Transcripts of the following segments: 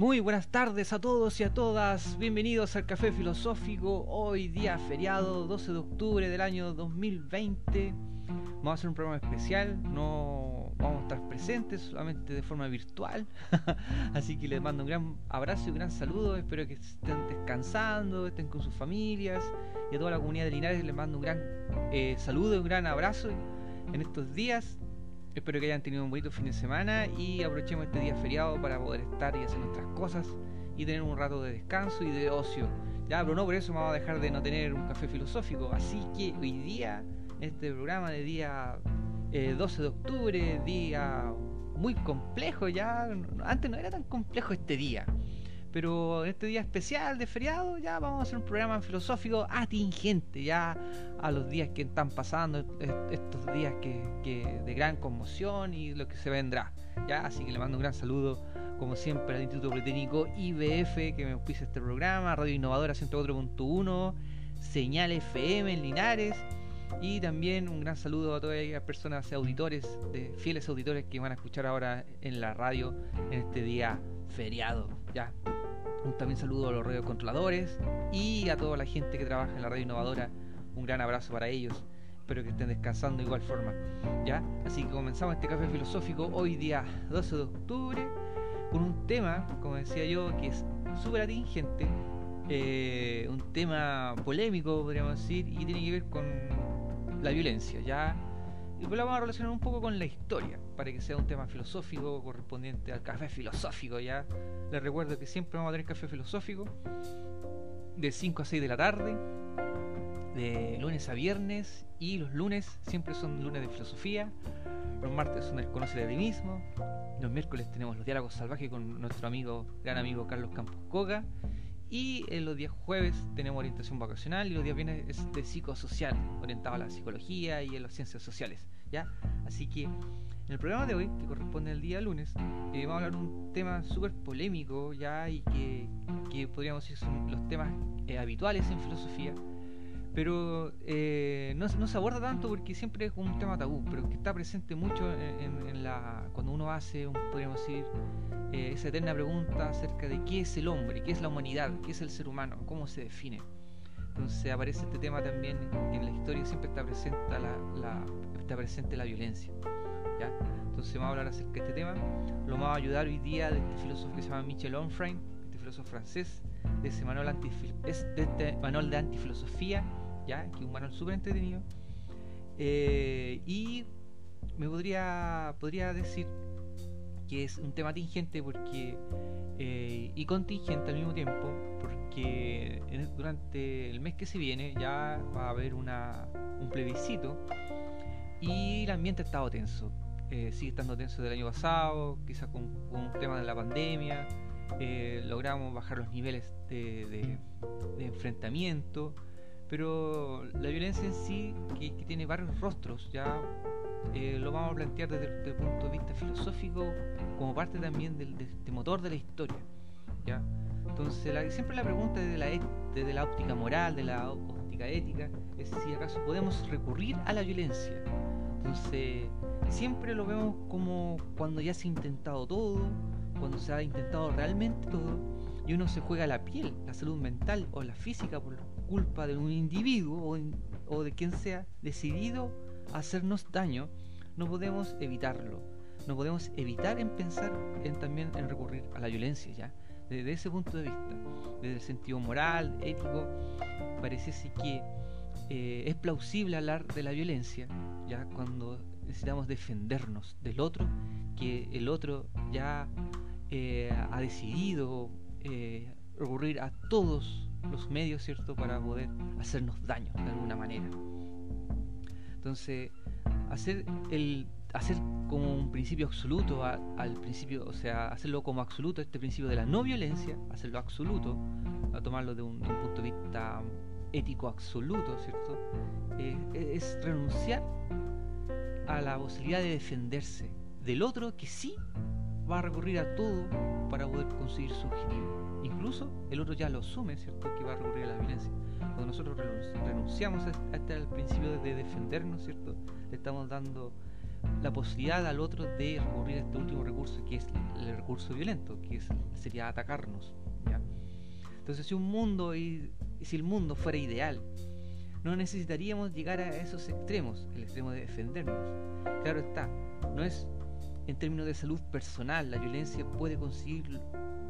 Muy buenas tardes a todos y a todas. Bienvenidos al Café Filosófico. Hoy día feriado 12 de octubre del año 2020. Vamos a hacer un programa especial. No vamos a estar presentes solamente de forma virtual. Así que les mando un gran abrazo y un gran saludo. Espero que estén descansando, estén con sus familias. Y a toda la comunidad de Linares les mando un gran eh, saludo y un gran abrazo en estos días Espero que hayan tenido un bonito fin de semana y aprovechemos este día feriado para poder estar y hacer nuestras cosas y tener un rato de descanso y de ocio. Ya, pero no por eso vamos a dejar de no tener un café filosófico. Así que hoy día, este programa de día 12 eh, de octubre, día muy complejo ya. Antes no era tan complejo este día. Pero en este día especial de feriado ya vamos a hacer un programa filosófico atingente ya a los días que están pasando, estos días que, de gran conmoción y lo que se vendrá. Ya, así que le mando un gran saludo, como siempre, al Instituto Británico IBF que me auspicia este programa, Radio Innovadora 104.1, Señal FM en Linares. Y también un gran saludo a todas las personas auditores, fieles auditores que van a escuchar ahora en la radio en este día feriado. Ya, un también saludo a los radiocontroladores y a toda la gente que trabaja en la radio innovadora. Un gran abrazo para ellos. Espero que estén descansando de igual forma. ¿Ya? Así que comenzamos este café filosófico hoy día 12 de octubre con un tema, como decía yo, que es súper atingente. Eh, un tema polémico, podríamos decir, y tiene que ver con la violencia. ¿ya? Y pues la vamos a relacionar un poco con la historia, para que sea un tema filosófico correspondiente al café filosófico, ¿ya? Les recuerdo que siempre vamos a tener café filosófico de 5 a 6 de la tarde, de lunes a viernes, y los lunes siempre son lunes de filosofía, los martes son el conocer de ti mismo, los miércoles tenemos los diálogos salvajes con nuestro amigo, gran amigo Carlos Campos Coga, y en los días jueves tenemos orientación vacacional y los días viernes es de psicosocial, orientado a la psicología y a las ciencias sociales. ¿Ya? Así que en el programa de hoy, que corresponde al día lunes, eh, vamos a hablar de un tema súper polémico ya y que, que, podríamos decir son los temas eh, habituales en filosofía pero eh, no, se aborda tanto porque siempre es un tema tabú, pero que está presente mucho en, la cuando uno hace, podríamos decir, esa eterna pregunta acerca de qué es el hombre, qué es la humanidad, qué es el ser humano, cómo se define. Entonces aparece este tema también en la historia siempre está presente la, está presente la violencia. ¿ya? Entonces vamos a hablar acerca de este tema. Lo vamos a ayudar hoy día de este filósofo que se llama Michel Onfray, este filósofo francés, de ese manual, es de este manual de antifilosofía ¿ya? que es un manual súper entretenido. Eh, y me podría, podría decir que es un tema tingente porque eh, y contingente al mismo tiempo porque durante el mes que se viene ya va a haber una, un plebiscito y el ambiente ha estado tenso eh, sigue estando tenso del año pasado quizás con, un tema de la pandemia logramos bajar los niveles de, de enfrentamiento pero la violencia en sí, que, tiene varios rostros, ya eh, lo vamos a plantear desde, el punto de vista filosófico como parte también del, de este motor de la historia. ¿ya? Entonces, siempre la pregunta desde la, desde la óptica moral, de la ética, es si acaso podemos recurrir a la violencia. Entonces, siempre lo vemos como cuando ya se ha intentado todo, cuando se ha intentado realmente todo, y uno se juega la piel, la salud mental o la física por, culpa de un individuo o, de quien sea decidido a hacernos daño, no podemos evitarlo. No podemos evitar en pensar en también en recurrir a la violencia ya. Desde ese punto de vista, desde el sentido moral, ético, parece que eh, es plausible hablar de la violencia ya cuando necesitamos defendernos del otro, que el otro ya eh, ha decidido eh, recurrir a todos los medios, ¿cierto?, para poder hacernos daño de alguna manera. Entonces, hacer el hacer como un principio absoluto al principio, o sea, hacerlo como absoluto este principio de la no violencia, hacerlo absoluto, a tomarlo de un, punto de vista ético absoluto, ¿cierto? Eh, es renunciar a la posibilidad de defenderse del otro que sí va a recurrir a todo para poder conseguir su objetivo. Incluso el otro ya lo asume, ¿cierto? Que va a recurrir a la violencia. Cuando nosotros renunciamos a este principio de defendernos, ¿cierto? Le estamos dando la posibilidad al otro de recurrir a este último recurso que es el recurso violento, que es, sería atacarnos. Entonces si un mundo y, si el mundo fuera ideal, no necesitaríamos llegar a esos extremos, el extremo de defendernos. Claro está, no es en términos de salud personal, la violencia puede conseguir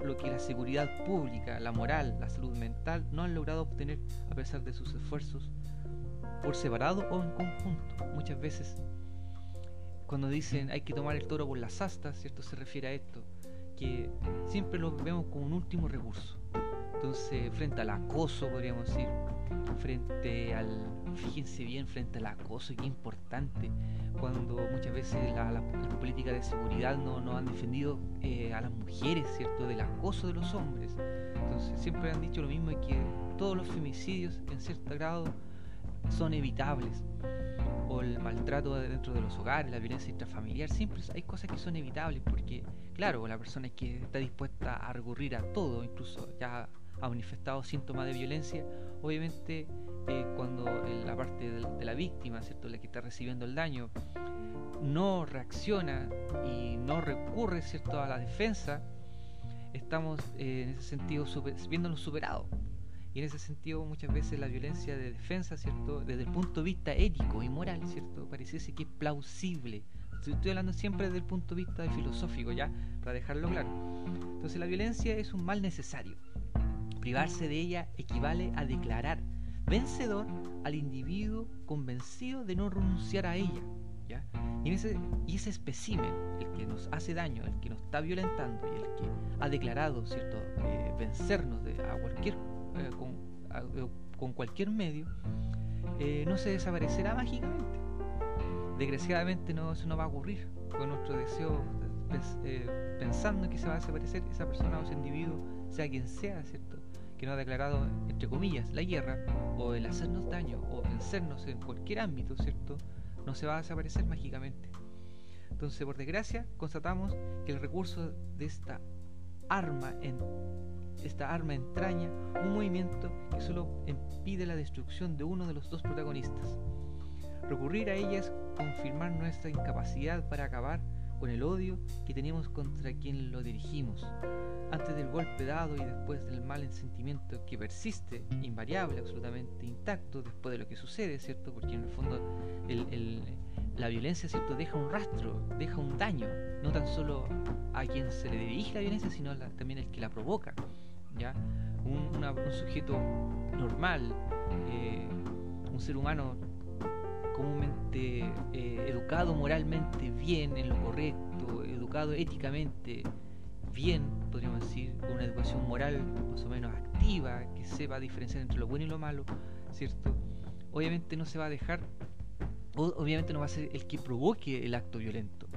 lo que la seguridad pública, la moral, la salud mental no han logrado obtener a pesar de sus esfuerzos por separado o en conjunto. Muchas veces cuando dicen hay que tomar el toro por las astas, ¿cierto? Se refiere a esto, que siempre lo vemos como un último recurso. Entonces, frente al acoso, podríamos decir, frente al, fíjense bien, frente al acoso, qué importante, cuando muchas veces la, la, política de seguridad no, no han defendido eh, a las mujeres, ¿cierto?, del acoso de los hombres. Entonces, siempre han dicho lo mismo, que todos los femicidios, en cierto grado, son evitables o el maltrato dentro de los hogares, la violencia intrafamiliar, siempre hay cosas que son evitables porque, claro, la persona que está dispuesta a recurrir a todo, incluso ya ha manifestado síntomas de violencia, obviamente eh, cuando la parte de, la víctima, ¿cierto? la que está recibiendo el daño, no reacciona y no recurre ¿cierto? a la defensa, estamos eh, en ese sentido viéndonos superados. Y en ese sentido muchas veces la violencia de defensa, ¿cierto? Desde el punto de vista ético y moral, ¿cierto? Pareciese que es plausible. Estoy hablando siempre desde el punto de vista filosófico, ¿ya? Para dejarlo claro. Entonces la violencia es un mal necesario. Privarse de ella equivale a declarar vencedor al individuo convencido de no renunciar a ella. ¿ya? Y, ese, y ese espécimen, el que nos hace daño, el que nos está violentando y el que ha declarado ¿cierto? Eh, vencernos de, a cualquier eh, eh, con, cualquier medio, eh, no se desaparecerá mágicamente. Desgraciadamente no, eso no va a ocurrir con nuestro deseo, pensando que se va a desaparecer esa persona o ese individuo, sea quien sea, ¿cierto? Que no ha declarado, entre comillas, la guerra o el hacernos daño o vencernos en cualquier ámbito, ¿cierto? No se va a desaparecer mágicamente. Entonces, por desgracia, constatamos que el recurso de esta arma en esta arma entraña un movimiento que solo impide la destrucción de uno de los dos protagonistas. Recurrir a ella es confirmar nuestra incapacidad para acabar con el odio que tenemos contra quien lo dirigimos. Antes del golpe dado y después del mal sentimiento que persiste, invariable, absolutamente intacto, después de lo que sucede, ¿cierto? Porque en el fondo la violencia, ¿cierto? Deja un rastro, deja un daño, no tan solo a quien se le dirige la violencia, sino también el que la provoca. Un, sujeto normal, eh, un ser humano comúnmente eh, educado moralmente bien, en lo correcto, educado éticamente bien, podríamos decir, con una educación moral más o menos activa, que sepa diferenciar entre lo bueno y lo malo, ¿cierto? Obviamente no se va a dejar, obviamente no va a ser el que provoque el acto violento,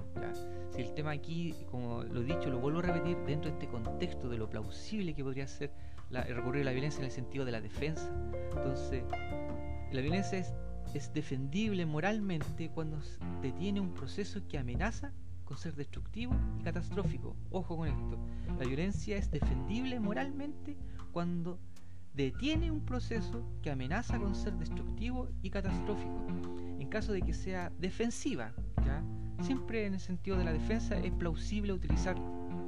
si el tema aquí, como lo he dicho, lo vuelvo a repetir, dentro de este contexto de lo plausible que podría ser la, recurrir a la violencia en el sentido de la defensa, entonces la violencia es, es defendible moralmente cuando detiene un proceso que amenaza con ser destructivo y catastrófico. Ojo con esto. La violencia es defendible moralmente cuando detiene un proceso que amenaza con ser destructivo y catastrófico. En caso de que sea defensiva, ¿ya? Siempre en el sentido de la defensa es plausible utilizar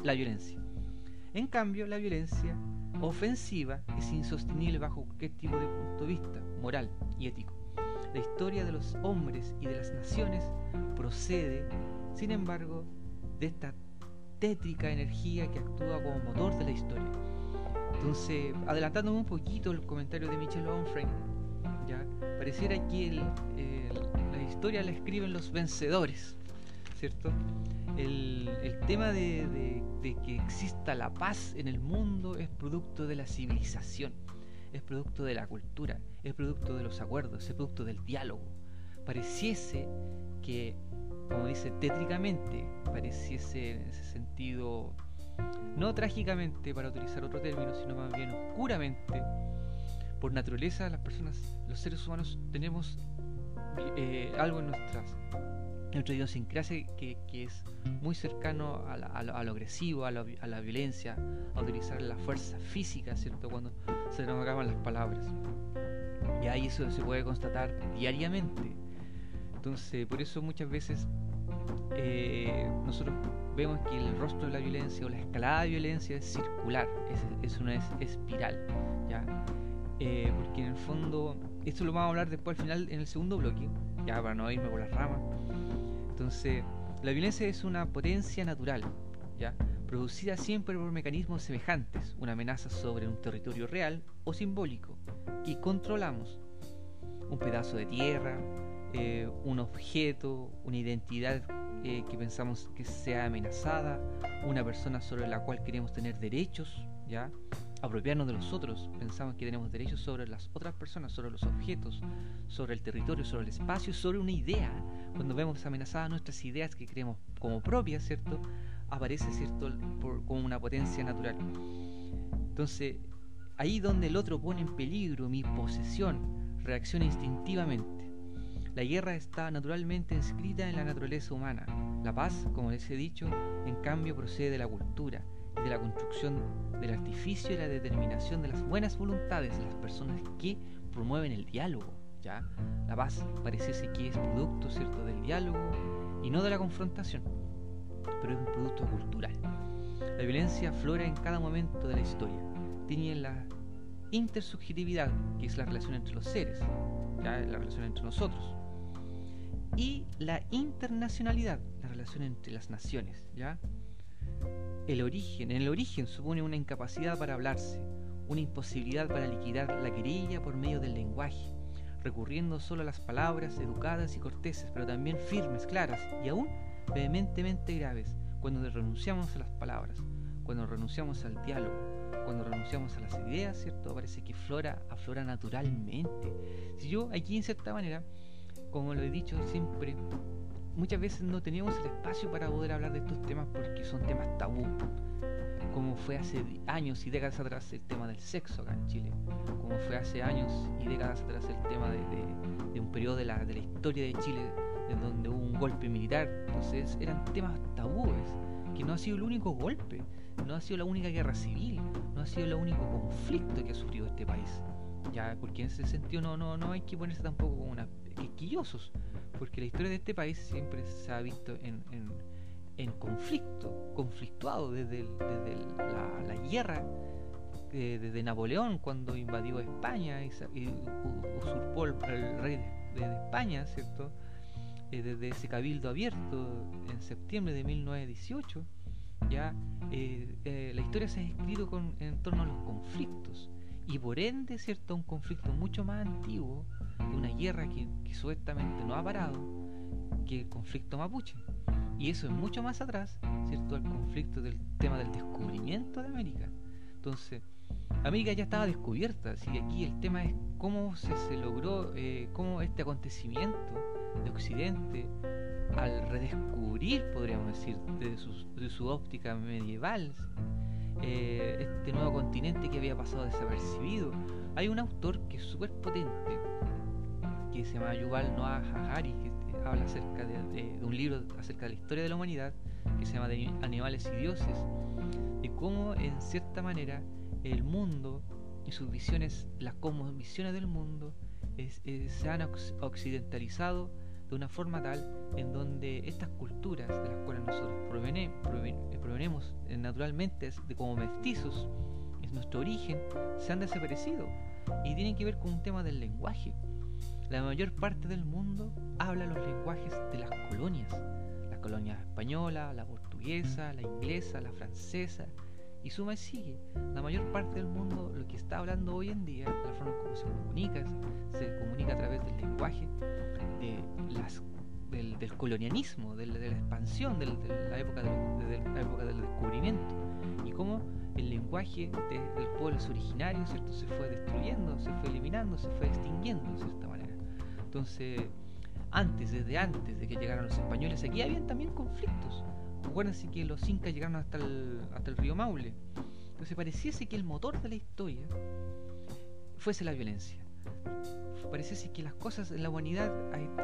la violencia. En cambio, la violencia ofensiva es insostenible bajo cualquier tipo de punto de vista moral y ético. La historia de los hombres y de las naciones procede, sin embargo, de esta tétrica energía que actúa como motor de la historia. Entonces, adelantándome un poquito el comentario de Michel Onfray, ya pareciera que la historia la escriben los vencedores, ¿cierto? El, tema de, que exista la paz en el mundo es producto de la civilización, es producto de la cultura, es producto de los acuerdos, es producto del diálogo. Pareciese que, como dice tétricamente, pareciese en ese sentido, no trágicamente para utilizar otro término, sino más bien oscuramente, por naturaleza las personas, los seres humanos tenemos eh, algo en nuestras nuestra idiosincrasia que, que es muy cercano a, lo, agresivo, a, a, la violencia, a utilizar la fuerza física, ¿cierto? Cuando se nos acaban las palabras. Y ahí eso se puede constatar diariamente. Entonces, por eso muchas veces eh, nosotros vemos que el rostro de la violencia o la escalada de violencia es circular, es, una espiral, ¿ya? Eh, porque en el fondo, esto lo vamos a hablar después al final en el segundo bloque, ya para no irme por las ramas. Entonces, la violencia es una potencia natural, ¿ya? producida siempre por mecanismos semejantes, una amenaza sobre un territorio real o simbólico, que controlamos. Un pedazo de tierra, eh, un objeto, una identidad eh, que pensamos que sea amenazada, una persona sobre la cual queremos tener derechos, ¿ya? Apropiarnos de los otros, pensamos que tenemos derechos sobre las otras personas, sobre los objetos, sobre el territorio, sobre el espacio, sobre una idea. Cuando vemos amenazadas nuestras ideas que creemos como propias, ¿cierto? Aparece, ¿cierto? como una potencia natural. Entonces, ahí donde el otro pone en peligro mi posesión, reacciona instintivamente. La guerra está naturalmente inscrita en la naturaleza humana. La paz, como les he dicho, en cambio procede de la cultura de la construcción del artificio y la determinación de las buenas voluntades de las personas que promueven el diálogo. ¿ya? La paz parece que es producto ¿cierto? del diálogo y no de la confrontación, pero es un producto cultural. La violencia flora en cada momento de la historia. Tiene la intersubjetividad, que es la relación entre los seres, ¿ya? la relación entre nosotros y la internacionalidad, la relación entre las naciones, ¿ya? El origen, en el origen supone una incapacidad para hablarse, una imposibilidad para liquidar la querella por medio del lenguaje, recurriendo solo a las palabras educadas y corteses, pero también firmes, claras y aún vehementemente graves, cuando renunciamos a las palabras, cuando renunciamos al diálogo, cuando renunciamos a las ideas, ¿cierto? Parece que flora aflora naturalmente. Si yo aquí en cierta manera como lo he dicho siempre, muchas veces no teníamos el espacio para poder hablar de estos temas porque son temas tabú. Como fue hace años y décadas atrás el tema del sexo acá en Chile. Como fue hace años y décadas atrás el tema de, un periodo de la, de la historia de Chile en donde hubo un golpe militar. Entonces eran temas tabúes, que no ha sido el único golpe, no ha sido la única guerra civil, no ha sido el único conflicto que ha sufrido este país. Ya, porque en ese sentido no, no, no hay que ponerse tampoco como una quisquillosos, porque la historia de este país siempre se ha visto en, conflicto, conflictuado desde, la, guerra, eh, desde Napoleón cuando invadió España y, usurpó el, rey de, España, ¿cierto? Eh, desde ese cabildo abierto en septiembre de 1918, ya eh, la historia se ha escrito con, en torno a los conflictos y por ende, ¿cierto? Un conflicto mucho más antiguo de una guerra que, supuestamente no ha parado que el conflicto mapuche. Y eso es mucho más atrás, ¿cierto? Al conflicto del tema del descubrimiento de América. Entonces, América ya estaba descubierta, así que aquí el tema es cómo se, logró, eh, cómo este acontecimiento de Occidente, al redescubrir, podríamos decir, de su, de su óptica medieval, eh, este nuevo continente que había pasado desapercibido. Hay un autor que es súper potente, que se llama Yuval Noah Harari, que habla acerca de, un libro acerca de la historia de la humanidad, que se llama de Animales y Dioses, de cómo en cierta manera el mundo y sus visiones, las visiones del mundo, se han occidentalizado de una forma tal en donde estas culturas de las cuales nosotros provenemos eh, naturalmente de como mestizos, es nuestro origen, se han desaparecido y tienen que ver con un tema del lenguaje. La mayor parte del mundo habla los lenguajes de las colonias, la colonia española, la portuguesa, la inglesa, la francesa, y suma y sigue. La mayor parte del mundo lo que está hablando hoy en día, la forma como se comunica, se comunica a través del lenguaje del, colonialismo, de la, expansión, de, la época del, del descubrimiento. Y cómo el lenguaje de, los pueblos originarios ¿cierto? se fue destruyendo, se fue eliminando, se fue extinguiendo de cierta manera. Entonces, antes, desde antes de que llegaran los españoles, aquí habían también conflictos Acuérdense que los incas llegaron hasta el, hasta el río Maule. Entonces pareciese que el motor de la historia fuese la violencia. Pareciese que las cosas en la humanidad,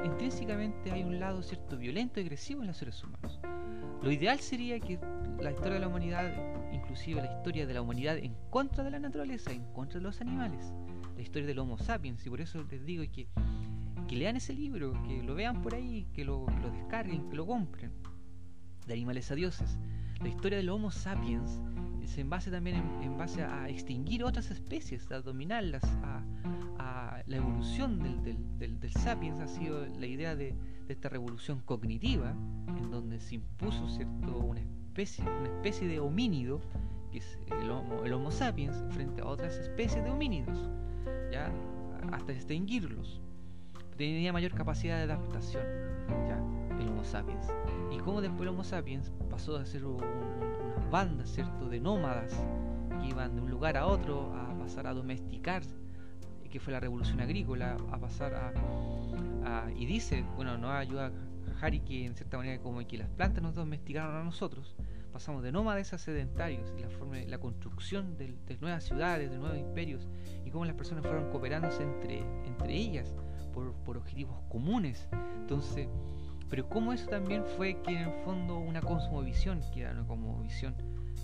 intrínsecamente hay un lado cierto violento y agresivo en los seres humanos. Lo ideal sería que la historia de la humanidad, inclusive la historia de la humanidad en contra de la naturaleza, en contra de los animales, la historia del Homo sapiens, y por eso les digo que que lean ese libro, que lo vean por ahí, que lo, que lo descarguen, que lo compren. De animales a dioses. La historia del Homo sapiens se base también en, base a extinguir otras especies, a dominarlas, a, la evolución del, del, sapiens ha sido la idea de, esta revolución cognitiva, en donde se impuso cierto una especie, una especie de homínido, que es el homo, el homo sapiens, frente a otras especies de homínidos, ya hasta extinguirlos. Tenía mayor capacidad de adaptación, ya el Homo sapiens. Y como después el Homo sapiens pasó a ser unas bandas, ¿cierto?, de nómadas que iban de un lugar a otro a pasar a domesticar que fue la revolución agrícola, a pasar a, y dice, bueno, nos ayuda Harry que en cierta manera como que las plantas nos domesticaron a nosotros, pasamos de nómades a sedentarios y la forma la construcción de, nuevas ciudades, de nuevos imperios y cómo las personas fueron cooperándose entre, entre ellas por, por objetivos comunes. Entonces, pero cómo eso también fue que en el fondo una cosmovisión, que era una cosmovisión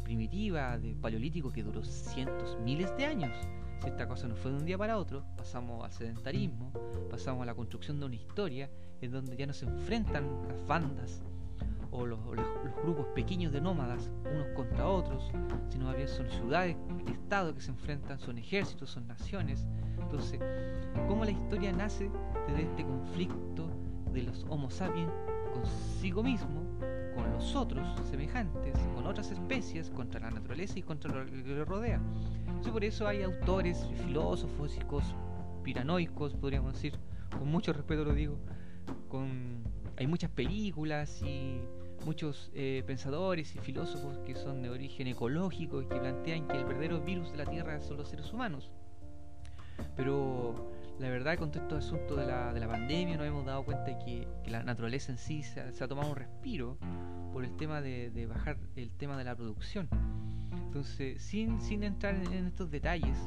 primitiva de paleolítico que duró cientos, miles de años si esta cosa no fue de un día para otro, pasamos al sedentarismo, pasamos a la construcción de una historia en donde ya no se enfrentan las bandas o los, grupos pequeños de nómadas unos contra otros, sino más bien son ciudades, estados que se enfrentan, son ejércitos, son naciones. Entonces, ¿cómo la historia nace desde este conflicto de los Homo sapiens consigo mismo, con los otros semejantes, con otras especies, contra la naturaleza y contra lo que le rodea? por eso hay autores, filósofos, y piranoicos, podríamos decir, con mucho respeto lo digo, con, hay muchas películas y muchos eh, pensadores y filósofos que son de origen ecológico y que plantean que el verdadero virus de la Tierra son los seres humanos. Pero la verdad con todo este de la, de la pandemia nos hemos dado cuenta de que, la naturaleza en sí se ha, tomado un respiro por el tema de, de bajar el tema de la producción. Entonces, sin, sin entrar en, estos detalles,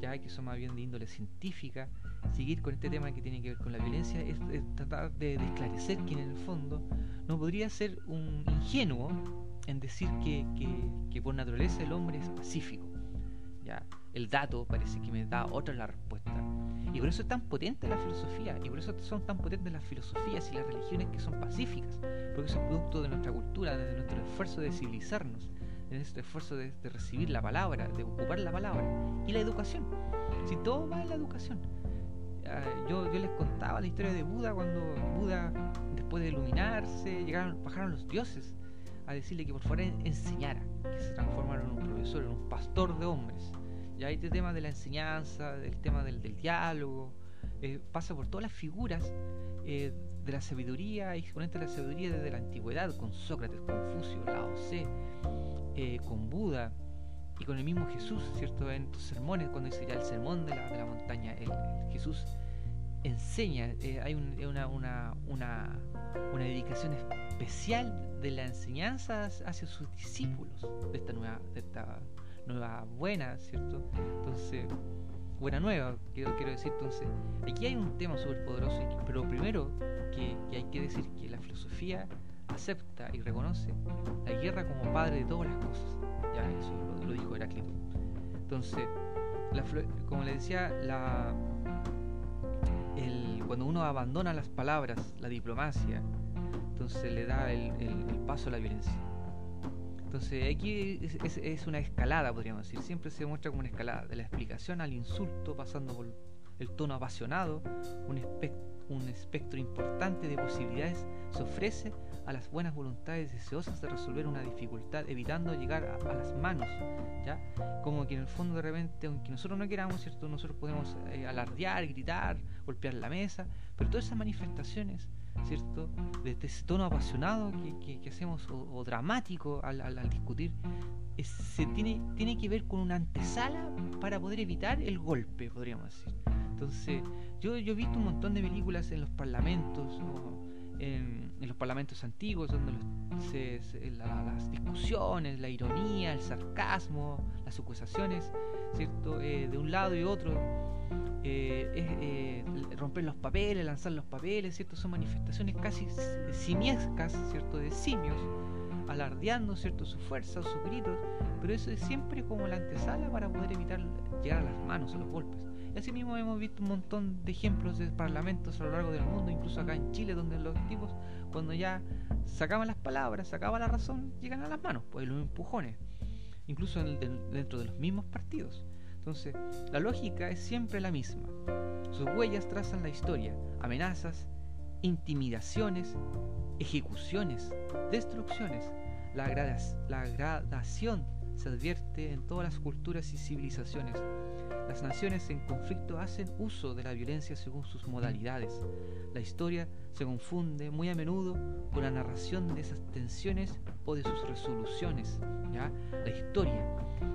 ya que son más bien de índole científica, seguir con este tema que tiene que ver con la violencia es, tratar de, esclarecer que en el fondo no podría ser un ingenuo en decir que, que, por naturaleza el hombre es pacífico. Ya, el dato parece que me da otra la respuesta. Y por eso es tan potente la filosofía, y por eso son tan potentes las filosofías y las religiones que son pacíficas, porque eso es producto de nuestra cultura, de nuestro esfuerzo de civilizarnos en este esfuerzo de, recibir la palabra, de ocupar la palabra. Y la educación. Si todo va en la educación. Ah, yo, les contaba la historia de Buda cuando Buda, después de iluminarse, llegaron, bajaron los dioses a decirle que por favor enseñara, que se transformaron en un profesor, en un pastor de hombres. Y ahí este tema de la enseñanza, del tema del, diálogo, eh, pasa por todas las figuras eh, de la sabiduría, exponentes de la sabiduría desde la antigüedad, con Sócrates, Confucio, Lao Tse, eh, con Buda y con el mismo Jesús, ¿cierto? En tus sermones, cuando dice ya el sermón de la, de la montaña, el, Jesús enseña, eh, hay una, una, una, una, dedicación especial de la enseñanza hacia sus discípulos de esta nueva, de esta nueva buena, ¿cierto? Entonces, buena nueva, quiero, quiero decir, entonces, aquí hay un tema súper poderoso, pero primero que, que hay que decir que la filosofía acepta y reconoce la guerra como padre de todas las cosas. Ya eso lo, dijo Heráclito. Entonces, como le decía, la, el, cuando uno abandona las palabras, la diplomacia, entonces le da el, paso a la violencia. Entonces aquí es, es, una escalada, podríamos decir. Siempre se muestra como una escalada, de la explicación al insulto, pasando por el tono apasionado, un, un espectro importante de posibilidades se ofrece a las buenas voluntades deseosas de resolver una dificultad, evitando llegar a, las manos, ¿ya? Como que en el fondo de repente, aunque nosotros no queramos, ¿cierto? Nosotros podemos eh, alardear, gritar, golpear la mesa, pero todas esas manifestaciones, ¿cierto? De, ese tono apasionado que, que, hacemos o, dramático al, al, discutir, se tiene, tiene que ver con una antesala para poder evitar el golpe, podríamos decir. Entonces, yo, yo he visto un montón de películas en los parlamentos o en, los parlamentos antiguos, donde las discusiones, la ironía, el sarcasmo, las acusaciones, ¿cierto? Eh, de un lado y otro, eh, eh, romper los papeles, lanzar los papeles, ¿cierto? Son manifestaciones casi simiescas, ¿cierto? De simios, alardeando, ¿cierto? Su fuerza, sus gritos, pero eso es siempre como la antesala para poder evitar llegar a las manos, a los golpes. Y así mismo hemos visto un montón de ejemplos de parlamentos a lo largo del mundo, incluso acá en Chile, donde los tipos, cuando ya sacaban las palabras, sacaban la razón, llegan a las manos, pues los empujones, incluso dentro de los mismos partidos. Entonces, la lógica es siempre la misma. Sus huellas trazan la historia, amenazas, intimidaciones, ejecuciones, destrucciones. La gradación se advierte en todas las culturas y civilizaciones. Las naciones en conflicto hacen uso de la violencia según sus modalidades. La historia se confunde muy a menudo con la narración de esas tensiones o de sus resoluciones. ¿ya? La historia,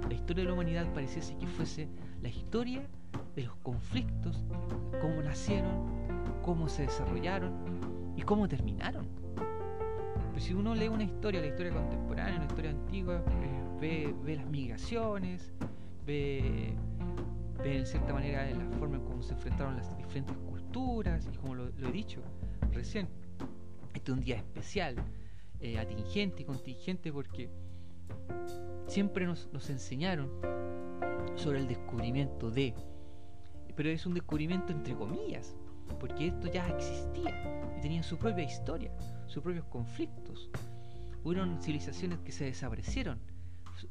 la historia de la humanidad pareciese que fuese la historia de los conflictos, cómo nacieron, cómo se desarrollaron y cómo terminaron. Pues si uno lee una historia, la historia contemporánea, la historia antigua, eh, ve, las migraciones, ve, ve en cierta manera la forma en cómo se enfrentaron las diferentes culturas, y como lo, he dicho recién, este es un día especial, eh, atingente y contingente porque siempre nos, nos enseñaron sobre el descubrimiento de, pero es un descubrimiento entre comillas, porque esto ya existía y tenía su propia historia, sus propios conflictos. Hubieron civilizaciones que se desaparecieron,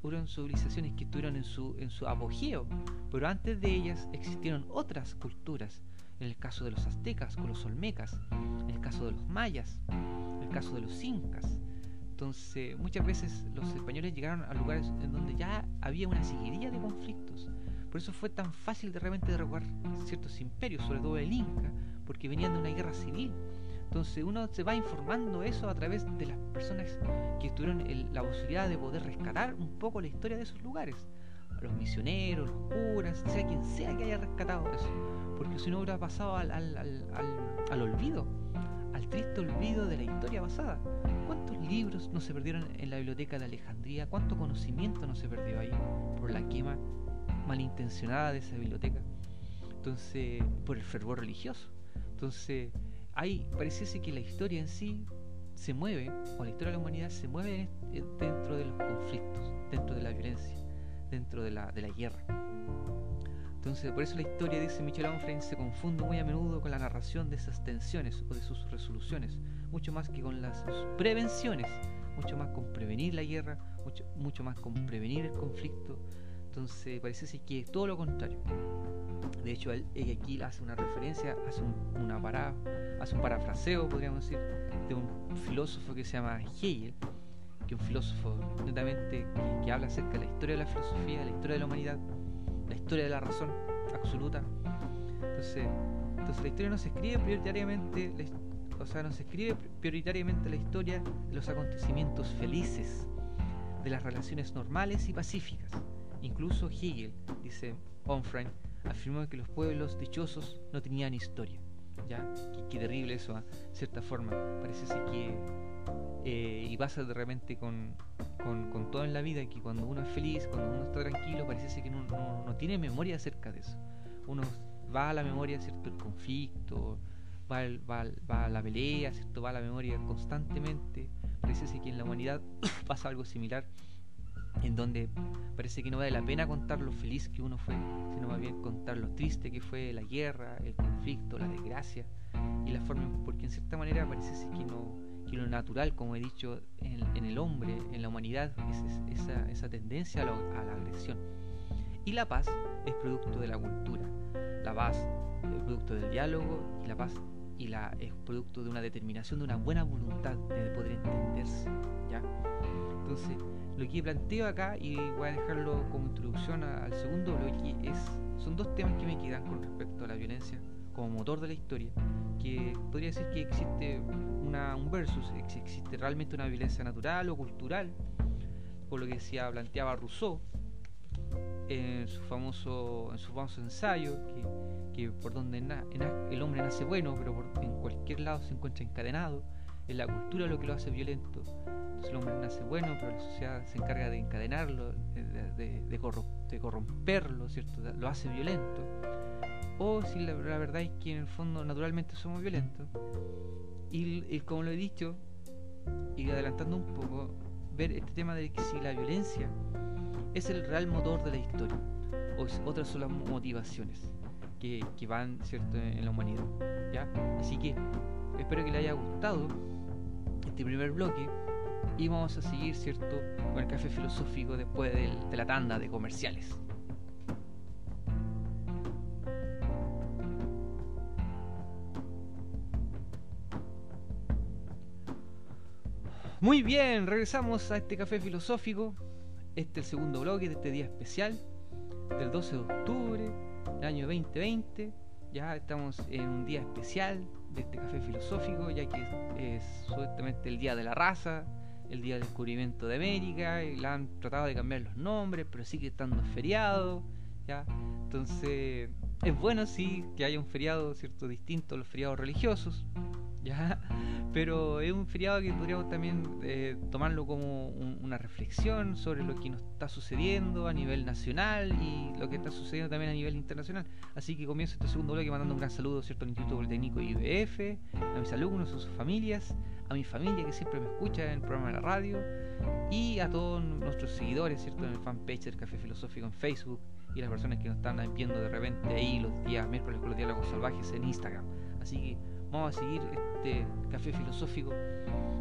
hubieron civilizaciones que estuvieron en su, en su apogeo, pero antes de ellas existieron otras culturas, en el caso de los aztecas con los olmecas, en el caso de los mayas, en el caso de los incas. Entonces, muchas veces los españoles llegaron a lugares en donde ya había una seguidilla de conflictos. Por eso fue tan fácil de repente derrocar ciertos imperios, sobre todo el Inca, porque venían de una guerra civil. Entonces uno se va informando eso a través de las personas que tuvieron la posibilidad de poder rescatar un poco la historia de esos lugares. Los misioneros, los curas, sea quien sea que haya rescatado eso. Porque si no hubiera pasado al, al olvido, al triste olvido de la historia pasada. ¿Cuántos libros no se perdieron en la biblioteca de Alejandría? ¿Cuánto conocimiento no se perdió ahí por la quema malintencionada de esa biblioteca? Entonces, por el fervor religioso. Entonces, ahí pareciese que la historia en sí se mueve, o la historia de la humanidad se mueve dentro de los conflictos, dentro de la violencia, dentro de la, guerra. Entonces, por eso la historia, dice Michel Onfray, se confunde muy a menudo con la narración de esas tensiones o de sus resoluciones, mucho más que con las prevenciones, mucho más con prevenir la guerra, mucho más con prevenir el conflicto. Entonces, parece que es todo lo contrario. De hecho, él, aquí hace una referencia, hace un, una hace un parafraseo, podríamos decir, de un filósofo que se llama Hegel, que es un filósofo netamente que, habla acerca de la historia de la filosofía, la historia de la humanidad, la historia de la razón absoluta. Entonces, entonces la historia no se escribe prioritariamente, o sea, no se escribe prioritariamente la historia de los acontecimientos felices, de las relaciones normales y pacíficas. Incluso Hegel, dice Onfray, afirmó que los pueblos dichosos no tenían historia. ¿Ya? Qué, terrible eso, ¿ah? de cierta forma. Parece que. Eh, y pasa de repente con, con, todo en la vida, que cuando uno es feliz, cuando uno está tranquilo, parece que no, no, tiene memoria acerca de eso. Uno va a la memoria, ¿cierto? El conflicto, va, va, va a la pelea, ¿cierto? Va a la memoria constantemente. Parece que en la humanidad pasa algo similar en donde parece que no vale la pena contar lo feliz que uno fue, sino más bien contar lo triste que fue la guerra, el conflicto, la desgracia y la forma, porque en cierta manera parece que no que lo natural, como he dicho, en, el hombre, en la humanidad, es, esa, esa, tendencia a, a, la agresión. Y la paz es producto de la cultura. La paz es producto del diálogo y la paz y la, es producto de una determinación, de una buena voluntad de poder entenderse. ¿ya? Entonces, lo que planteo acá, y voy a dejarlo como introducción al segundo bloque, es, son dos temas que me quedan con respecto a la violencia como motor de la historia, que podría decir que existe un versus, existe realmente una violencia natural o cultural, por lo que decía, planteaba Rousseau en su famoso, en su famoso ensayo, que, por donde el hombre nace bueno, pero en cualquier lado se encuentra encadenado, es la cultura lo que lo hace violento el hombre nace bueno, pero la sociedad se encarga de encadenarlo, de, corromperlo, ¿cierto? Lo hace violento. O si la, verdad es que en el fondo naturalmente somos violentos. Y, como lo he dicho, y adelantando un poco, ver este tema de que si la violencia es el real motor de la historia, o otras son las motivaciones. que, van cierto en, la humanidad ya así que espero que le haya gustado este primer bloque y vamos a seguir cierto con el café filosófico después de la tanda de comerciales Muy bien, regresamos a este café filosófico. Este es el segundo bloque de este día especial del 12 de octubre del año 2020. Ya estamos en un día especial de este café filosófico, ya que es supuestamente el día de la raza, el día del descubrimiento de América, y la han tratado de cambiar los nombres, pero sigue estando feriado. ¿ya? Entonces, es bueno sí que haya un feriado cierto distinto a los feriados religiosos. ¿ya? pero es un feriado que podríamos también eh, tomarlo como una reflexión sobre lo que nos está sucediendo a nivel nacional y lo que está sucediendo también a nivel internacional. Así que comienzo este segundo bloque mandando un gran saludo al Instituto Politécnico IBF, a mis alumnos, a sus familias, a mi familia que siempre me escucha en el programa de la radio y a todos nuestros seguidores ¿cierto? en el fanpage del Café Filosófico en Facebook y las personas que nos están viendo de repente ahí los días miércoles con los diálogos salvajes en Instagram. Así que vamos a seguir este café filosófico,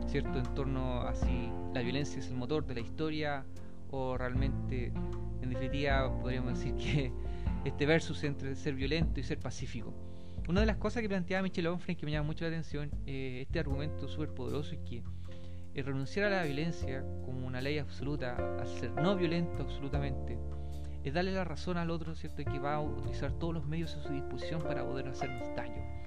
¿cierto? En torno a si la violencia es el motor de la historia o realmente, en definitiva, podríamos decir que este versus entre ser violento y ser pacífico. Una de las cosas que planteaba Michel Onfray que me llama mucho la atención, eh, este argumento súper poderoso es que el renunciar a la violencia como una ley absoluta, a ser no violento absolutamente, es darle la razón al otro, ¿cierto? Que va a utilizar todos los medios a su disposición para poder hacernos daño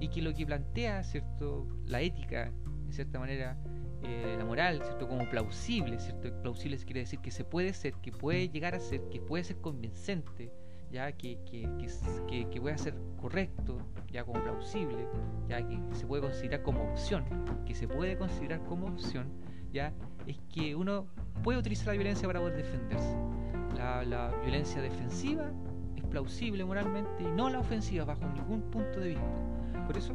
y que lo que plantea, ¿cierto? La ética, en cierta manera, eh, la moral, ¿cierto? Como plausible, ¿cierto? Plausible quiere decir que se puede ser, que puede llegar a ser, que puede ser convincente, ya que, que, que, que, puede ser correcto, ya como plausible, ya que se puede considerar como opción, que se puede considerar como opción, es que uno puede utilizar la violencia para poder defenderse. La, la violencia defensiva es plausible moralmente y no la ofensiva bajo ningún punto de vista. Por eso,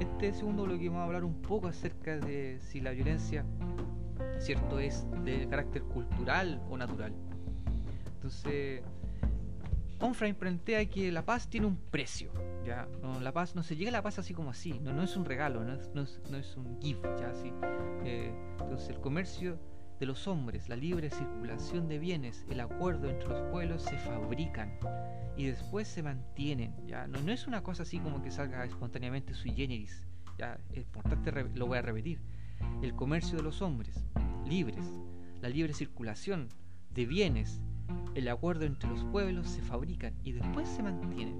este segundo bloque vamos a hablar un poco acerca de si la violencia, cierto, es de carácter cultural o natural. Entonces, Onfray plantea que la paz tiene un precio. ¿ya? No, la paz no se llega a la paz así como así, no, no es un regalo, no es, no es, un gift. ¿ya? Así, eh, entonces, el comercio de los hombres, la libre circulación de bienes, el acuerdo entre los pueblos se fabrican y después se mantienen. ¿ya? No, no es una cosa así como que salga espontáneamente sui generis. ¿ya? Es importante, lo voy a repetir. El comercio de los hombres, libres, la libre circulación de bienes, el acuerdo entre los pueblos se fabrican y después se mantienen.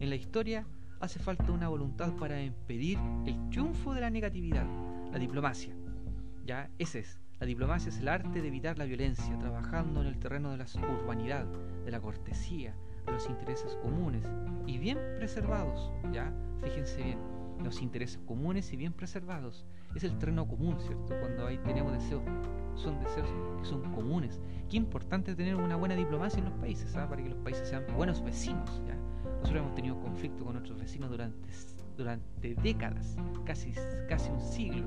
En la historia hace falta una voluntad para impedir el triunfo de la negatividad, la diplomacia. Ya, ese es. La diplomacia es el arte de evitar la violencia, trabajando en el terreno de la urbanidad, de la cortesía, de los intereses comunes y bien preservados, ¿ya? Fíjense bien, los intereses comunes y bien preservados es el terreno común, ¿cierto? Cuando ahí tenemos deseos, son deseos que son comunes. Qué importante tener una buena diplomacia en los países, ¿sabes? Para que los países sean buenos vecinos, ¿ya? Nosotros hemos tenido conflicto con nuestros vecinos durante, durante décadas, casi, casi un siglo,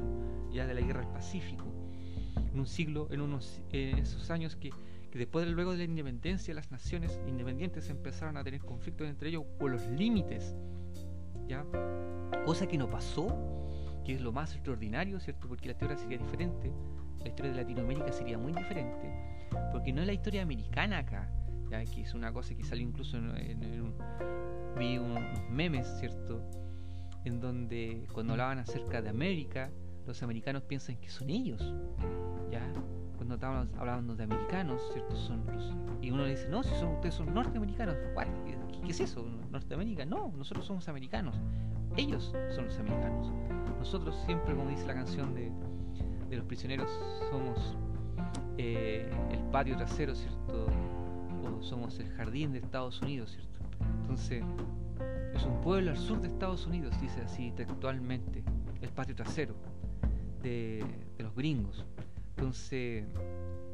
ya de la guerra del Pacífico. En un siglo, en unos en esos años que que después luego de la independencia las naciones independientes empezaron a tener conflictos entre ellos por los límites, ¿ya? Cosa que no pasó, que es lo más extraordinario, ¿cierto? Porque la historia sería diferente, la historia de Latinoamérica sería muy diferente, porque no es la historia americana acá. Que es una cosa que salió incluso en, un, vi unos memes, ¿cierto? En donde cuando hablaban acerca de América, los americanos piensan que son ellos, ¿ya? cuando estábamos hablando de americanos, ¿cierto? Son y uno le dice, no, si son, ustedes son norteamericanos. ¿Qué, es eso? ¿Norteamérica? No, nosotros somos americanos. Ellos son los americanos. Nosotros siempre, como dice la canción de, de los prisioneros, somos eh, el patio trasero, ¿cierto? O somos el jardín de Estados Unidos, ¿cierto? Entonces, es un pueblo al sur de Estados Unidos, dice así textualmente, el patio trasero de, los gringos. Entonces,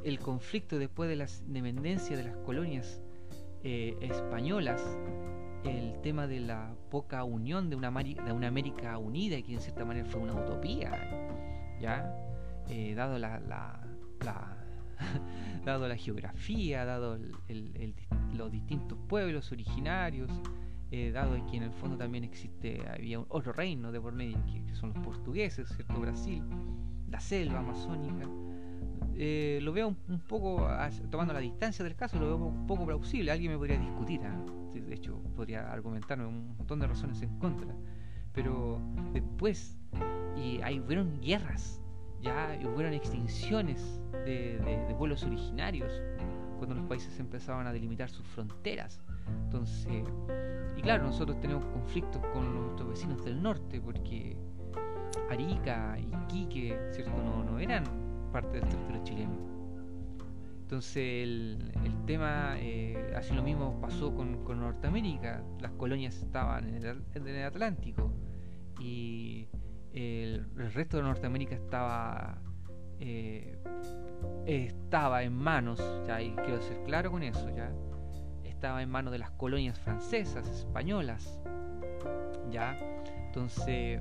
el conflicto después de la independencia de las colonias eh, españolas, el tema de la poca unión de una, de una América unida, que en cierta manera fue una utopía, ¿ya? Eh, dado la, la, dado la geografía, dado los distintos pueblos originarios, eh, dado que en el fondo también existe, había otro reino de por que, son los portugueses, ¿cierto? Brasil, la selva amazónica. Eh, lo veo un, poco, tomando la distancia del caso, lo veo un poco plausible. Alguien me podría discutir, ¿ah? de hecho, podría argumentarme un montón de razones en contra. Pero después, y ahí hubieron guerras, ya hubieron extinciones de, de pueblos originarios, cuando los países empezaban a delimitar sus fronteras. Entonces, y claro, nosotros tenemos conflictos con nuestros vecinos del norte, porque Arica y Quique, ¿cierto? No, no eran parte del territorio chileno. Entonces el, tema, eh, así lo mismo pasó con, Norteamérica, las colonias estaban en el, Atlántico y el, resto de Norteamérica estaba eh, estaba en manos, ya y quiero ser claro con eso, ya estaba en manos de las colonias francesas, españolas, ya, entonces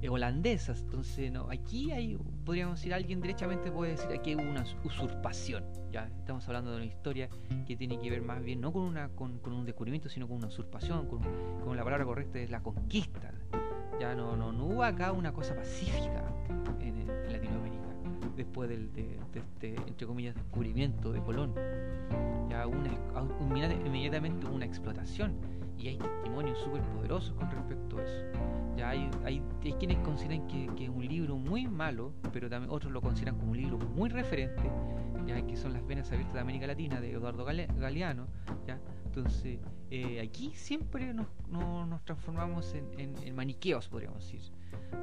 eh, holandesas, entonces no, aquí hay, podríamos decir, alguien derechamente puede decir aquí hubo una usurpación, ya, estamos hablando de una historia que tiene que ver más bien no con una con, un descubrimiento, sino con una usurpación, con, con la palabra correcta es la conquista, ya no, no, no hubo acá una cosa pacífica en, Latinoamérica después del, de, este, entre comillas, descubrimiento de Colón. Ya una, inmediatamente una explotación y hay testimonios súper poderosos con respecto a eso. Ya hay, hay, hay quienes consideran que, que, es un libro muy malo, pero también otros lo consideran como un libro muy referente, ya que son las venas abiertas de América Latina de Eduardo Galeano. ¿ya? Entonces, eh, aquí siempre nos, transformamos en, en, maniqueos, podríamos decir,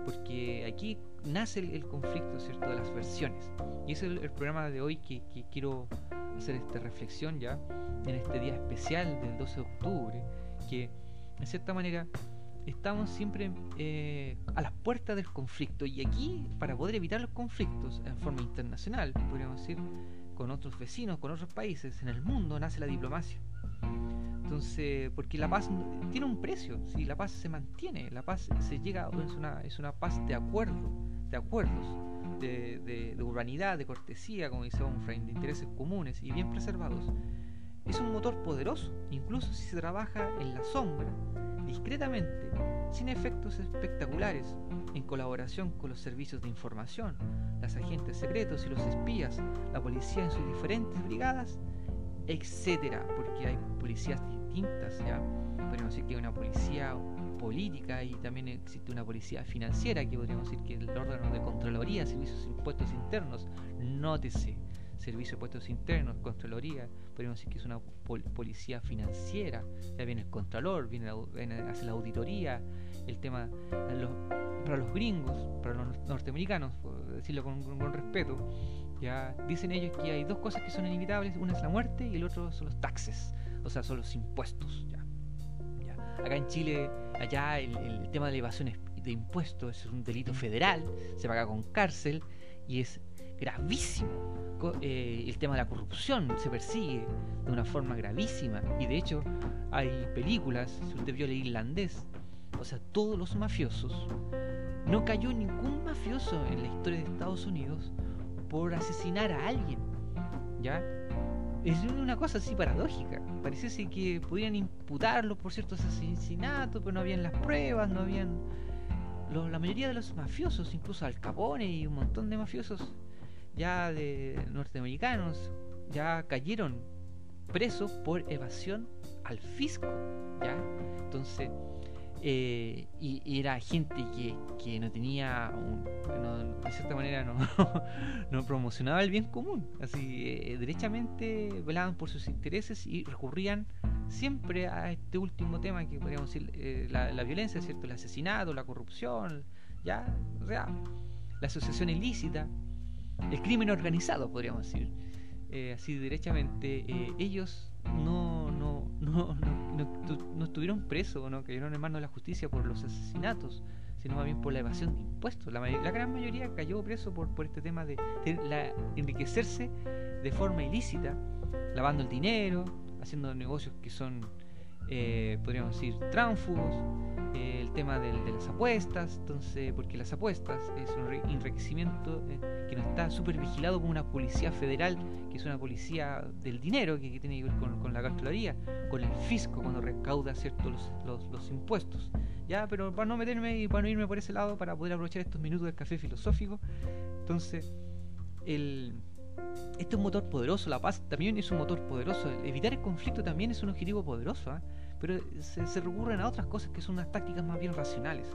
porque aquí nace el, conflicto ¿cierto? de las versiones. Y es el, programa de hoy que, que, quiero hacer esta reflexión ya en este día especial del 12 de octubre, que en cierta manera estamos siempre eh, a las puertas del conflicto y aquí para poder evitar los conflictos en forma internacional, podríamos decir, con otros vecinos, con otros países, en el mundo nace la diplomacia. Entonces, porque la paz tiene un precio, si la paz se mantiene, la paz se llega, es una, es una paz de acuerdo, de acuerdos, de, urbanidad, de cortesía, como dice Onfrain, de intereses comunes y bien preservados. Es un motor poderoso, incluso si se trabaja en la sombra, discretamente, sin efectos espectaculares, en colaboración con los servicios de información, los agentes secretos y los espías, la policía en sus diferentes brigadas, etcétera, porque hay policías distintas, ¿ya? Podríamos decir que hay una policía política y también existe una policía financiera, que podríamos decir que el órgano de Contraloría, Servicios de Impuestos Internos, nótese, Servicio de Impuestos Internos, Contraloría, podríamos decir que es una policía financiera, ya viene el Contralor, viene, a hacer la auditoría, el tema para los gringos, para los norteamericanos, por decirlo con, respeto, ya dicen ellos que hay dos cosas que son inevitables, una es la muerte y el otro son los taxes, o sea, son los impuestos. Ya. Acá en Chile, allá el, tema de la evasión de impuestos es un delito federal, se paga con cárcel y es gravísimo. Eh, el tema de la corrupción se persigue de una forma gravísima y de hecho hay películas, si usted vio el irlandés, o sea, todos los mafiosos, no cayó ningún mafioso en la historia de Estados Unidos por asesinar a alguien. ¿Ya? Es una cosa así paradójica. Pareciese que podían imputarlo por ciertos asesinatos, pero no habían las pruebas, no habían. la mayoría de los mafiosos, incluso Al Capone y un montón de mafiosos ya de norteamericanos, ya cayeron presos por evasión al fisco. ¿Ya? Entonces eh, y, era gente que, no tenía, de cierta manera, no, no, promocionaba el bien común. Así, eh, derechamente velaban por sus intereses y recurrían siempre a este último tema que podríamos decir, eh, la, violencia, ¿cierto? El asesinato, la corrupción, ya, o sea, la asociación ilícita, el crimen organizado, podríamos decir. así, derechamente, ellos no, no, no, no, estuvieron presos, no cayeron en manos de la justicia por los asesinatos, sino más bien por la evasión de impuestos. La, la gran mayoría cayó preso por, por este tema de, enriquecerse de forma ilícita, lavando el dinero, haciendo negocios que son, eh, podríamos decir, tránfugos, eh, el tema de las apuestas, entonces, porque las apuestas es un enriquecimiento eh, que no está súper vigilado por una policía federal, que es una policía del dinero, que, tiene que ver con, la cartelería, con el fisco cuando recauda ciertos los, los, impuestos. Ya, pero para no meterme y para no irme por ese lado, para poder aprovechar estos minutos del café filosófico, entonces, el, este es un motor poderoso, la paz también es un motor poderoso, evitar el conflicto también es un objetivo poderoso. ¿ah? pero se, recurren a otras cosas que son unas tácticas más bien racionales.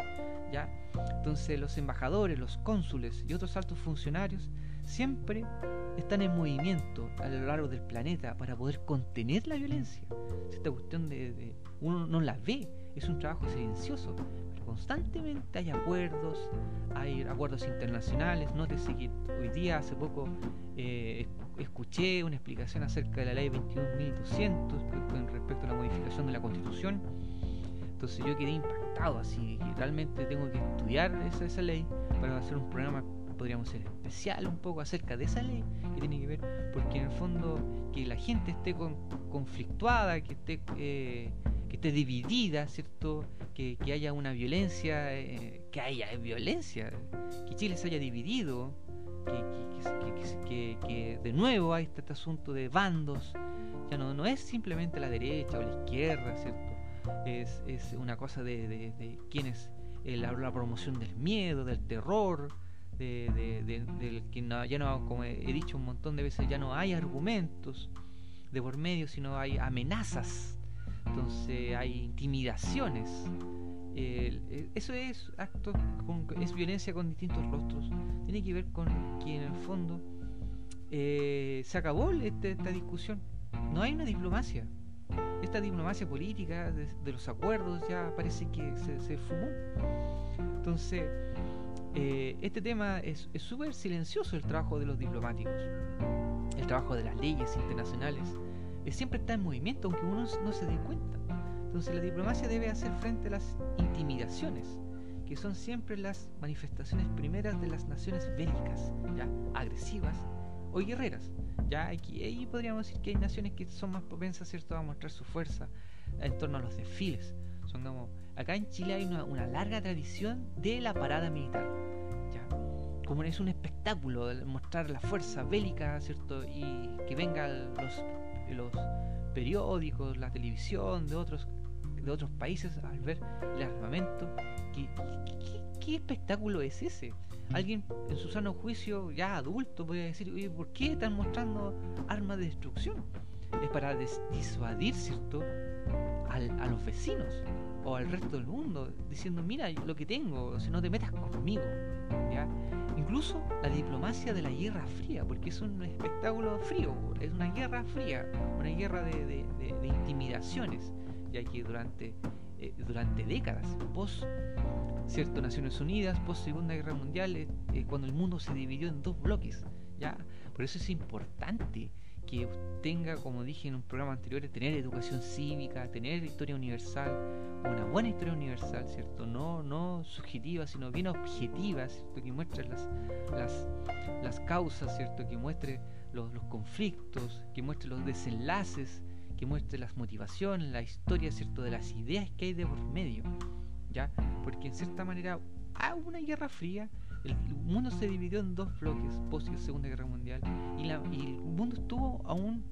¿ya? Entonces los embajadores, los cónsules y otros altos funcionarios siempre están en movimiento a lo largo del planeta para poder contener la violencia. Esta cuestión de, uno no la ve, es un trabajo silencioso, constantemente hay acuerdos, hay acuerdos internacionales. Nótese que hoy día, hace poco, eh, escuché una explicación acerca de la ley 21.200 con respecto a la modificación de la constitución. Entonces yo quedé impactado, así que realmente tengo que estudiar esa, esa ley para hacer un programa, podríamos ser especial un poco acerca de esa ley que tiene que ver, porque en el fondo que la gente esté conflictuada, que esté, eh, que esté dividida, ¿cierto? Que, haya una violencia, eh, que haya violencia, que Chile se haya dividido, que, de nuevo hay este, asunto de bandos, ya no, no es simplemente la derecha o la izquierda, ¿cierto? Es, una cosa de, de, de quién es la, promoción del miedo, del terror, de, del que ya no, como he dicho un montón de veces, ya no hay argumentos de por medio, sino hay amenazas, entonces hay intimidaciones eso es acto, es violencia con distintos rostros. Tiene que ver con que en el fondo eh, se acabó este, esta discusión. No hay una diplomacia. Esta diplomacia política de, los acuerdos ya parece que se, fumó. Entonces, eh, este tema es súper silencioso el trabajo de los diplomáticos. El trabajo de las leyes internacionales. Siempre está en movimiento, aunque uno no se dé cuenta. Entonces la diplomacia debe hacer frente a las intimidaciones, que son siempre las manifestaciones primeras de las naciones bélicas, ya agresivas o guerreras. Ya aquí ahí podríamos decir que hay naciones que son más propensas, ¿cierto?, a mostrar su fuerza en torno a los desfiles. Son como, acá en Chile hay una, larga tradición de la parada militar. ¿ya? Como es un espectáculo mostrar la fuerza bélica, ¿cierto? Y que vengan los, los periódicos, la televisión de otros de otros países al ver el armamento. ¿Qué, espectáculo es ese? Alguien en su sano juicio, ya adulto, puede decir, oye, ¿por qué están mostrando armas de destrucción? Es para disuadir, ¿cierto? A los vecinos o al resto del mundo, diciendo, mira lo que tengo, si no te metas conmigo. ¿ya? Incluso la diplomacia de la guerra fría, porque es un espectáculo frío, es una guerra fría, una guerra de, de, intimidaciones ya que durante, eh, durante décadas, post cierto Naciones Unidas, post Segunda Guerra Mundial, eh, eh, cuando el mundo se dividió en dos bloques, ya, por eso es importante que tenga, como dije en un programa anterior, tener educación cívica, tener historia universal, una buena historia universal, ¿cierto? No, no subjetiva, sino bien objetiva. Que muestre las, las, las causas, ¿cierto? Que muestre los, los conflictos, que muestre los desenlaces que muestre las motivaciones, la historia, ¿cierto? De las ideas que hay de por medio, ¿ya? Porque en cierta manera, a una guerra fría, el mundo se dividió en dos bloques post Segunda Guerra Mundial y, la, y, el mundo estuvo aún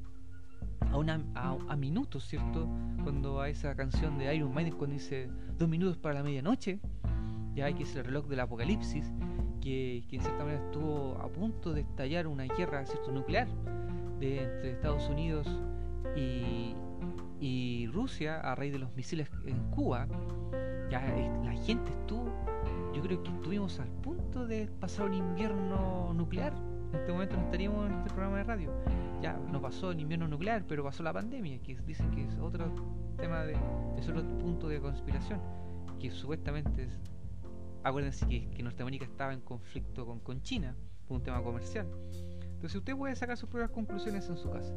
a, una, a, minutos, ¿cierto? Cuando a esa canción de Iron Maiden cuando dice dos minutos para la medianoche, ya que es el reloj del apocalipsis, que, que, en cierta manera estuvo a punto de estallar una guerra ¿cierto? nuclear de, entre Estados Unidos y, Rusia, a raíz de los misiles en Cuba, ya la gente estuvo, yo creo que estuvimos al punto de pasar un invierno nuclear. En este momento no estaríamos en este programa de radio. Ya no pasó el invierno nuclear, pero pasó la pandemia, que dicen que es otro tema de, es otro punto de conspiración, que supuestamente es, acuérdense que, que Norteamérica estaba en conflicto con, con China por un tema comercial. Entonces usted puede sacar sus propias conclusiones en su casa.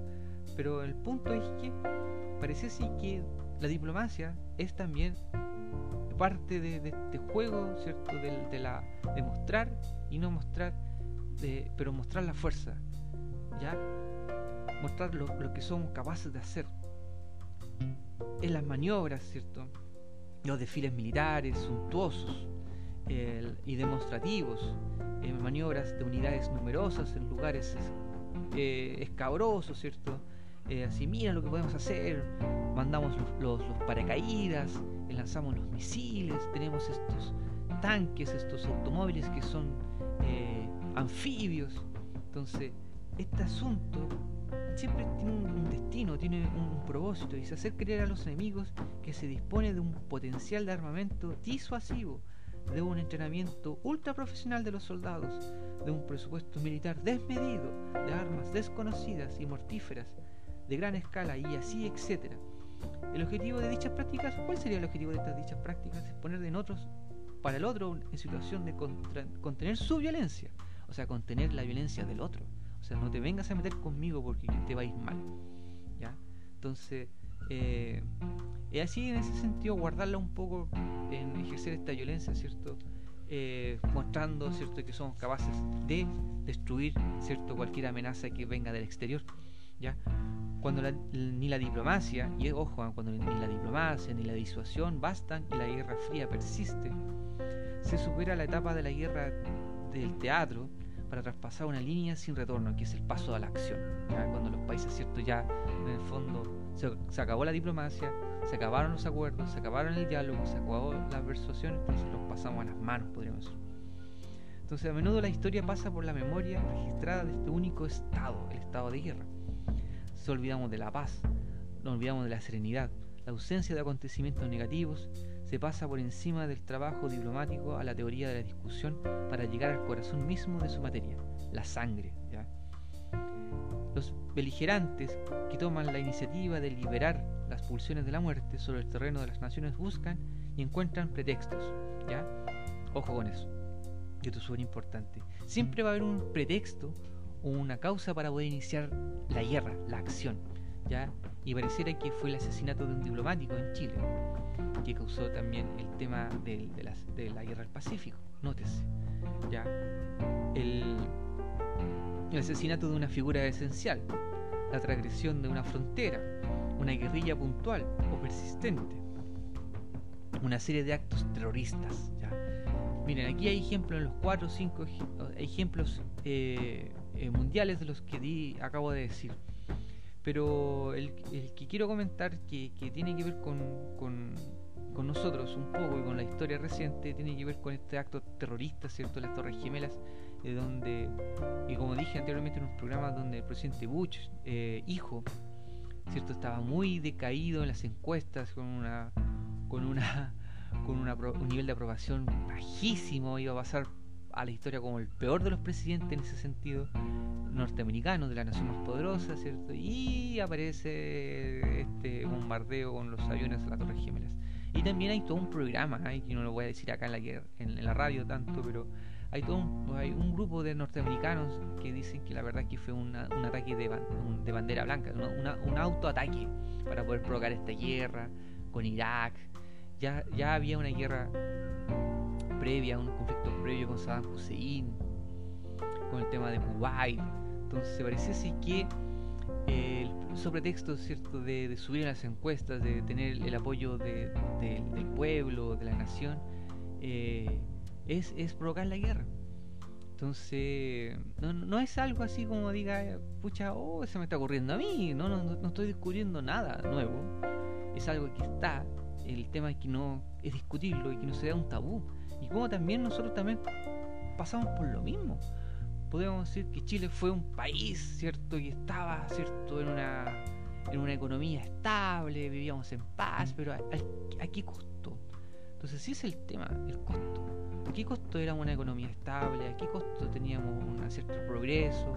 Pero el punto es que parece sí que la diplomacia es también parte de, este juego, ¿cierto? De, la, de mostrar y no mostrar, pero mostrar la fuerza, ¿ya? Mostrar lo, que somos capaces de hacer en las maniobras, ¿cierto? los desfiles militares suntuosos y demostrativos, maniobras de unidades numerosas en lugares eh, escabrosos, ¿cierto? Eh, así, mira lo que podemos hacer, mandamos los, los, paracaídas, lanzamos los misiles, tenemos estos tanques, estos automóviles que son eh, anfibios. Entonces, este asunto siempre tiene un, destino, tiene un, propósito, y es hacer creer a los enemigos que se dispone de un potencial de armamento disuasivo, de un entrenamiento ultra profesional de los soldados, de un presupuesto militar desmedido, de armas desconocidas y mortíferas, de gran escala y así, etcétera. El objetivo de dichas prácticas, ¿cuál sería el objetivo de estas dichas prácticas? Es poner en otros, para el otro, en situación de contener su violencia, o sea, contener la violencia del otro. O sea, no te vengas a meter conmigo porque te va a ir mal. ¿Ya? Entonces, eh, es así en ese sentido, guardarla un poco en ejercer esta violencia, ¿cierto? Eh, mostrando, ¿cierto?, que somos capaces de destruir, ¿cierto?, cualquier amenaza que venga del exterior. ¿Ya? Cuando ni la diplomacia, y ojo, cuando ni la diplomacia ni la disuasión bastan y la guerra fría persiste, se supera la etapa de la guerra del teatro para traspasar una línea sin retorno, que es el paso a la acción. Cuando los países, ¿cierto? Ya en el fondo se, acabó la diplomacia, se acabaron los acuerdos, se acabaron el diálogo, se acabó la persuasión, entonces los pasamos a las manos, podríamos decir. Entonces a menudo la historia pasa por la memoria registrada de este único estado, el estado de guerra se olvidamos de la paz, nos olvidamos de la serenidad, la ausencia de acontecimientos negativos, se pasa por encima del trabajo diplomático a la teoría de la discusión para llegar al corazón mismo de su materia, la sangre. Los beligerantes que toman la iniciativa de liberar las pulsiones de la muerte sobre el terreno de las naciones buscan y encuentran pretextos. ¿ya? Ojo con eso. Esto es súper importante. Siempre va a haber un pretexto una causa para poder iniciar la guerra, la acción. ¿ya? Y pareciera que fue el asesinato de un diplomático en Chile, que causó también el tema de, la, guerra del Pacífico. Nótese. ¿ya? El, asesinato de una figura esencial, la transgresión de una frontera, una guerrilla puntual o persistente, una serie de actos terroristas. ¿ya? Miren, aquí hay ejemplos en los cuatro o cinco ejemplos eh, eh, mundiales de los que di, acabo de decir. Pero el, que quiero comentar, que, tiene que ver con, con, nosotros un poco y con la historia reciente, tiene que ver con este acto terrorista, ¿cierto? Las Torres Gemelas, de donde, y como dije anteriormente en un programa donde el presidente Bush, eh, hijo, ¿cierto? Estaba muy decaído en las encuestas, con una con una con un nivel de aprobación bajísimo, iba a pasar a la historia como el peor de los presidentes en ese sentido, norteamericano, de la nación más poderosa, ¿cierto? Y aparece este bombardeo con los aviones a las Torres Gemelas. Y también hay todo un programa, ¿eh? que no lo voy a decir acá en la, en, la radio tanto, pero hay todo un, hay un grupo de norteamericanos que dicen que la verdad que fue un ataque de, de, bandera blanca, un autoataque para poder provocar esta guerra con Irak. Ya, ya había una guerra previa, un conflicto previo con Saddam Hussein, con el tema de Kuwait. Entonces parece así que eh, el sobretexto ¿cierto? De, subir las encuestas, de tener el apoyo del pueblo, de la nación, eh, es, es, provocar la guerra. Entonces, no, no, es algo así como diga, pucha, oh, se me está ocurriendo a mí, no, no, no estoy descubriendo nada nuevo. Es algo que está, el tema es que no es discutirlo y que no sea un tabú y como también nosotros también pasamos por lo mismo. Podemos decir que Chile fue un país, ¿cierto? Y estaba, ¿cierto? En una, en una economía estable, vivíamos en paz, pero ¿a, qué costo? Entonces, sí es el tema, el costo. ¿A qué costo éramos una economía estable? ¿A qué costo teníamos un cierto progreso?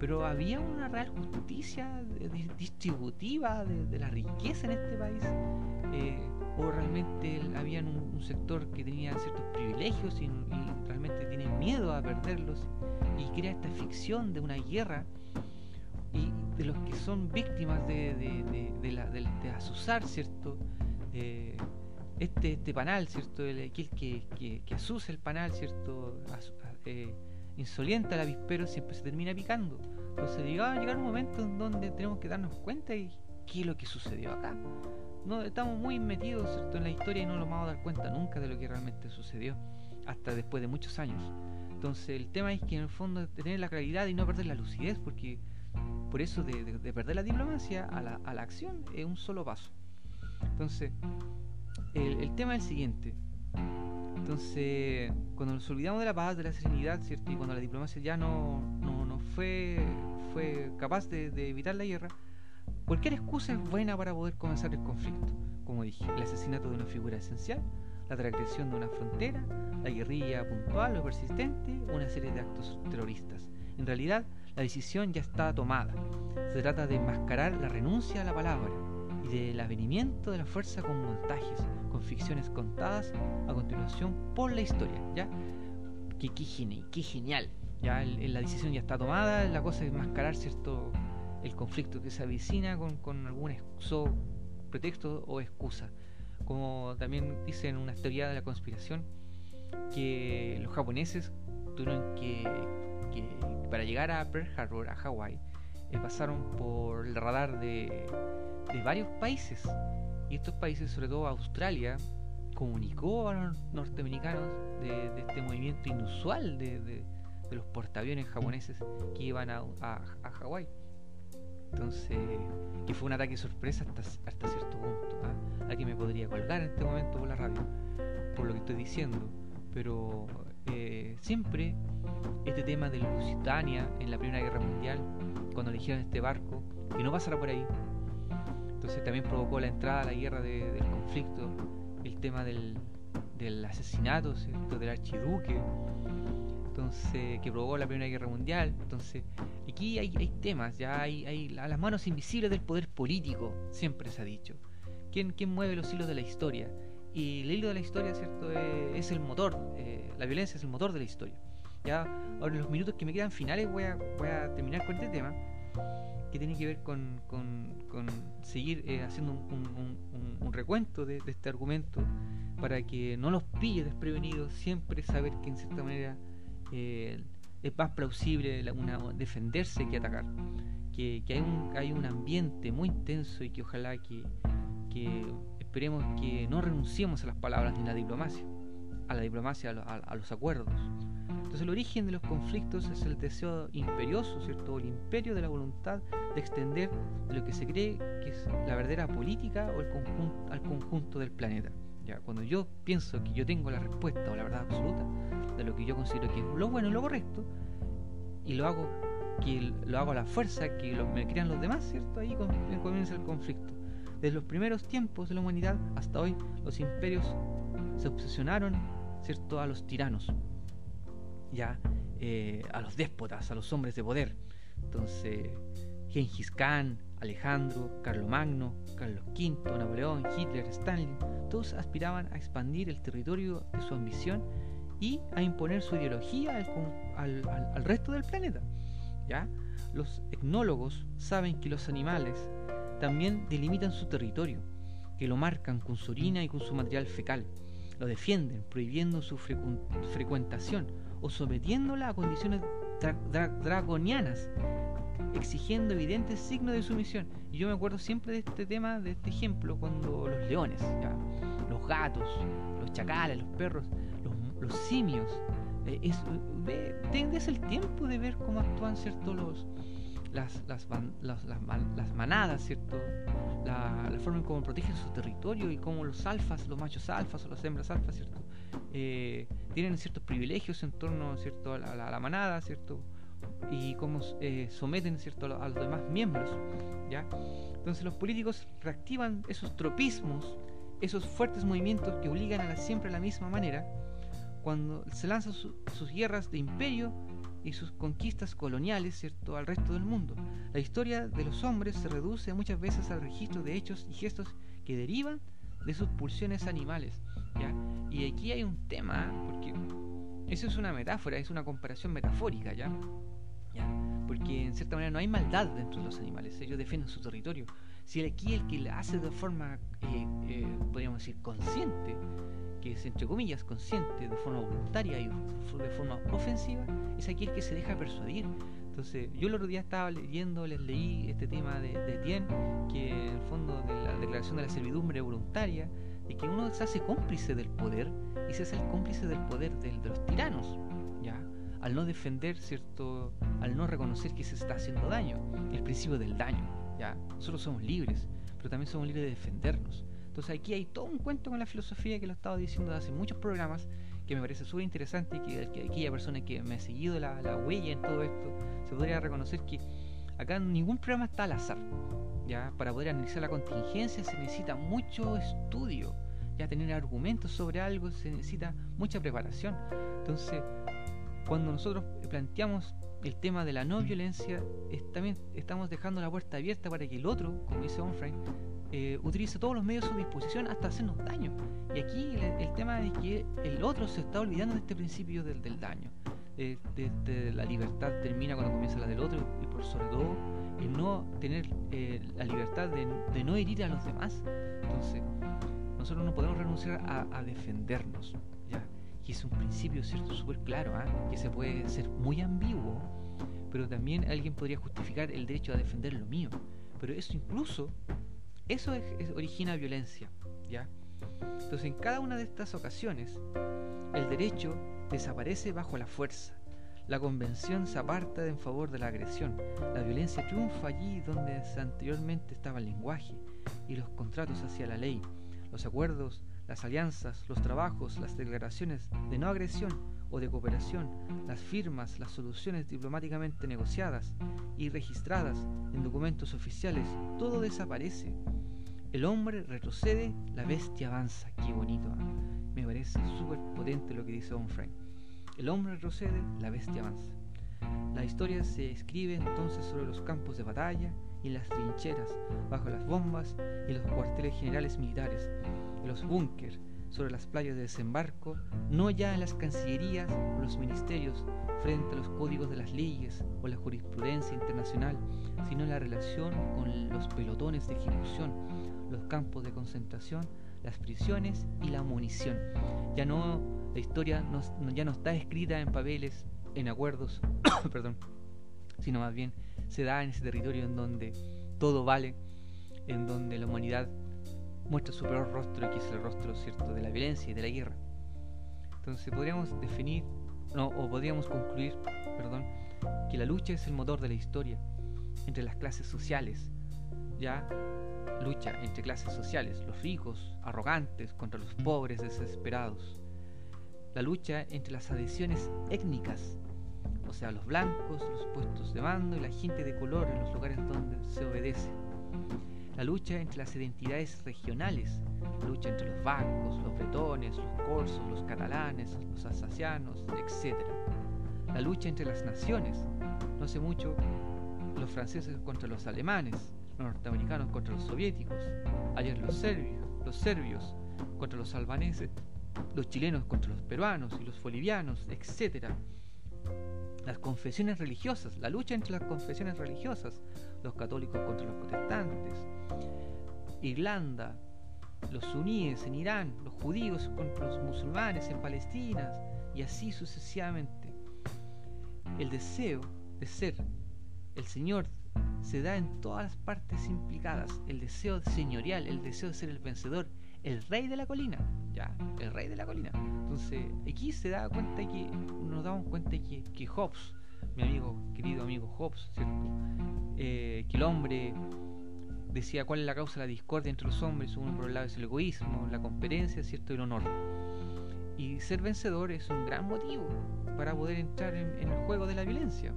Pero había una real justicia distributiva de, la riqueza en este país. Eh, o realmente había un, sector que tenía ciertos privilegios y, realmente tiene miedo a perderlos y crea esta ficción de una guerra y de los que son víctimas de, de, asusar, ¿cierto? Eh, este, este panal, ¿cierto? El, que, que, que asusa el panal, ¿cierto? Eh, insoliente al avispero siempre se termina picando. Entonces, llega a llegar un momento en donde tenemos que darnos cuenta y qué es lo que sucedió acá. no estamos muy metidos en la historia y no nos vamos a dar cuenta nunca de lo que realmente sucedió, hasta después de muchos años. Entonces el tema es que en el fondo tener la claridad y no perder la lucidez, porque por eso de, perder la diplomacia a la, a la, acción es un solo paso. Entonces, el, tema es el siguiente. Entonces, cuando nos olvidamos de la paz, de la serenidad, ¿cierto? Y cuando la diplomacia ya no, no, no fue, fue capaz de, de evitar la guerra, Cualquier excusa es buena para poder comenzar el conflicto. Como dije, el asesinato de una figura esencial, la transgresión de una frontera, la guerrilla puntual o persistente, una serie de actos terroristas. En realidad, la decisión ya está tomada. Se trata de enmascarar la renuncia a la palabra y del avenimiento de la fuerza con montajes, con ficciones contadas a continuación por la historia. ¿ya? Qué, qué, genial. Ya la decisión ya está tomada, la cosa es enmascarar cierto el conflicto que se avicina con, con algún pretexto o excusa. Como también dicen una teoría de la conspiración, que los japoneses tuvieron que, para llegar a Pearl Harbor, a Hawái, eh, pasaron por el radar de, de varios países. Y estos países, sobre todo Australia, comunicó a los norteamericanos de, este movimiento inusual de, de, los portaaviones japoneses que iban a, a, a Hawái. Entonces, que fue un ataque sorpresa hasta, hasta cierto punto. ¿ah? Aquí me podría colgar en este momento por la radio, por lo que estoy diciendo. Pero eh, siempre este tema de Lusitania en la Primera Guerra Mundial, cuando eligieron este barco, que no pasara por ahí. Entonces también provocó la entrada a la guerra del conflicto, el tema del, del asesinato ¿cierto? del archiduque entonces que provocó la Primera Guerra Mundial. Entonces, aquí hay, hay temas, ya hay, hay las manos invisibles del poder político, siempre se ha dicho. ¿Quién, quién mueve los hilos de la historia? Y el hilo de la historia, ¿cierto? Es, el motor, eh, la violencia es el motor de la historia. Ya, ahora en los minutos que me quedan finales voy a, voy a terminar con este tema, que tiene que ver con, seguir eh, haciendo un, recuento de, de este argumento para que no los pille desprevenidos, siempre saber que en cierta manera eh, es más plausible una, defenderse que atacar. Que, hay, un, hay un ambiente muy intenso y que ojalá que, que esperemos que no renunciemos a las palabras ni a la diplomacia, a la diplomacia, a, los acuerdos. Entonces el origen de los conflictos es el deseo imperioso, ¿cierto? El imperio de la voluntad de extender lo que se cree que es la verdadera política o el conjunto, al conjunto del planeta. Ya, cuando yo pienso que yo tengo la respuesta o la verdad absoluta de lo que yo considero que es lo bueno y lo correcto, y lo hago que lo hago a la fuerza que me crean los demás, ¿cierto? Ahí comienza el conflicto. Desde los primeros tiempos de la humanidad hasta hoy, los imperios se obsesionaron, ¿cierto?, a los tiranos, ya, eh, a los déspotas, a los hombres de poder. Entonces, Gengis Khan, Alejandro, Carlomagno, Carlos V, Napoleón, Hitler, Stalin, todos aspiraban a expandir el territorio de su ambición y a imponer su ideología al, al, resto del planeta. ¿ya? Los etnólogos saben que los animales también delimitan su territorio, que lo marcan con su orina y con su material fecal, lo defienden prohibiendo su frecuentación o sometiéndola a condiciones draconianas exigiendo evidentes signos de sumisión. Y yo me acuerdo siempre de este tema, de este ejemplo, cuando los leones, los gatos, los chacales, los perros, los, simios, eh, es, el tiempo de ver cómo actúan ciertos los las, las, las, manadas, ¿cierto? La, forma en cómo protegen su territorio y cómo los alfas, los machos alfas o las hembras alfas, ¿cierto? Eh, tienen ciertos privilegios en torno ¿cierto? a la, manada, ¿cierto? y cómo eh, someten ¿cierto? a los demás miembros. ¿ya? Entonces los políticos reactivan esos tropismos, esos fuertes movimientos que obligan a la, siempre a la misma manera, cuando se lanzan sus guerras de imperio y sus conquistas coloniales ¿cierto? al resto del mundo. La historia de los hombres se reduce muchas veces al registro de hechos y gestos que derivan de sus pulsiones animales. ¿ya? Y aquí hay un tema, porque eso es una metáfora, es una comparación metafórica, ¿ya? Porque en cierta manera no hay maldad dentro de los animales, ellos defienden su territorio. Si aquí el que lo hace de forma, eh, eh, podríamos decir, consciente, que es entre comillas consciente, de forma voluntaria y de forma ofensiva, es aquel que se deja persuadir. Entonces, yo el otro día estaba leyendo, les leí este tema de, de Tien, que en el fondo de la declaración de la servidumbre voluntaria, de que uno se hace cómplice del poder y se hace el cómplice del poder de, de los tiranos, ¿ya? Al no defender, ¿cierto? Al no reconocer que se está haciendo daño, el principio del daño, ¿ya? Nosotros somos libres, pero también somos libres de defendernos. Entonces aquí hay todo un cuento con la filosofía que lo he estado diciendo hace muchos programas que me parece súper interesante y que, que, aquella persona que me ha seguido la, la, huella en todo esto se podría reconocer que acá ningún programa está al azar. ¿ya? Para poder analizar la contingencia se necesita mucho estudio, ya tener argumentos sobre algo se necesita mucha preparación. Entonces, cuando nosotros planteamos el tema de la no violencia, es, también estamos dejando la puerta abierta para que el otro, como dice Onfray, eh, utilice todos los medios a su disposición hasta hacernos daño. Y aquí el, el, tema es que el otro se está olvidando de este principio del, del daño. De, de, de, la libertad termina cuando comienza la del otro y por sobre todo el no tener eh, la libertad de, no herir a los demás. Entonces, nosotros no podemos renunciar a, a defendernos. Y es un principio cierto súper claro, ¿eh? que se puede ser muy ambiguo, pero también alguien podría justificar el derecho a defender lo mío. Pero eso incluso eso es, es, origina violencia, ¿ya? Entonces, en cada una de estas ocasiones, el derecho desaparece bajo la fuerza. La convención se aparta en favor de la agresión. La violencia triunfa allí donde anteriormente estaba el lenguaje y los contratos hacia la ley, los acuerdos, las alianzas, los trabajos, las declaraciones de no agresión o de cooperación, las firmas, las soluciones diplomáticamente negociadas y registradas en documentos oficiales, todo desaparece. El hombre retrocede, la bestia avanza. Qué bonito. Me parece súper potente lo que dice Von Frank. El hombre retrocede, la bestia avanza. La historia se escribe entonces sobre los campos de batalla y las trincheras, bajo las bombas y los cuarteles generales militares, los búnkers, sobre las playas de desembarco, no ya en las cancillerías o los ministerios, frente a los códigos de las leyes o la jurisprudencia internacional, sino en la relación con los pelotones de ejecución, los campos de concentración, las prisiones y la munición. Ya no, la historia no, ya no está escrita en papeles, en acuerdos, perdón, sino más bien se da en ese territorio en donde todo vale, en donde la humanidad muestra su peor rostro, que es el rostro cierto de la violencia y de la guerra. Entonces podríamos definir, no, o podríamos concluir, perdón, que la lucha es el motor de la historia entre las clases sociales, ya lucha entre clases sociales, los ricos, arrogantes, contra los pobres, desesperados. La lucha entre las adhesiones étnicas, o sea, los blancos, los puestos de mando y la gente de color en los lugares donde se obedece la lucha entre las identidades regionales, la lucha entre los vascos, los bretones, los corsos, los catalanes, los alsacianos, etc. La lucha entre las naciones, no hace mucho los franceses contra los alemanes, los norteamericanos contra los soviéticos, ayer los serbios, los serbios contra los albaneses, los chilenos contra los peruanos y los bolivianos, etc. Las confesiones religiosas, la lucha entre las confesiones religiosas, los católicos contra los protestantes, Irlanda, los suníes en Irán, los judíos contra los musulmanes en Palestina y así sucesivamente. El deseo de ser el Señor se da en todas las partes implicadas, el deseo señorial, el deseo de ser el vencedor, el rey de la colina, ya, el rey de la colina. Entonces, aquí se da cuenta que, nos damos cuenta que, que Hobbes, mi amigo, querido amigo Hobbes, ¿cierto? Eh, que el hombre decía cuál es la causa de la discordia entre los hombres, uno por el lado es el egoísmo, la competencia, ¿cierto? y el honor. Y ser vencedor es un gran motivo para poder entrar en, el juego de la violencia.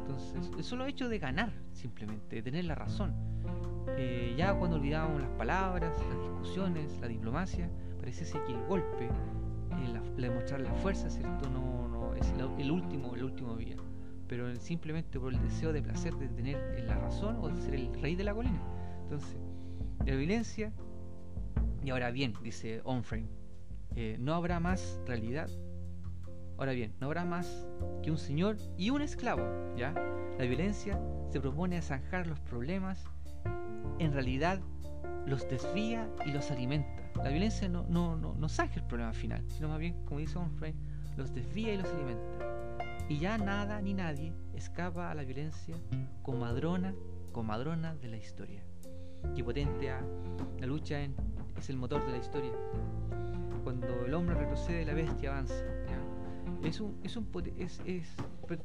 Entonces, el solo hecho de ganar, simplemente, de tener la razón. Eh, ya cuando olvidábamos las palabras, las discusiones, la diplomacia, pareciese que el golpe, eh, la, demostrar la fuerza, ¿cierto? No, no es el último, el último vía. Pero simplemente por el deseo de placer de tener la razón o de ser el rey de la colina. Entonces, la violencia, y ahora bien, dice Onframe, eh, no habrá más realidad. Ahora bien, no habrá más que un señor y un esclavo, ¿ya? La violencia se propone a zanjar los problemas, en realidad los desvía y los alimenta. La violencia no, no, no, no zanja el problema final, sino más bien, como dice Onframe, los desvía y los alimenta. Y ya nada ni nadie escapa a la violencia comadrona, comadrona de la historia, que potencia la lucha es el motor de la historia. Cuando el hombre retrocede, la bestia avanza. Es un, es un es,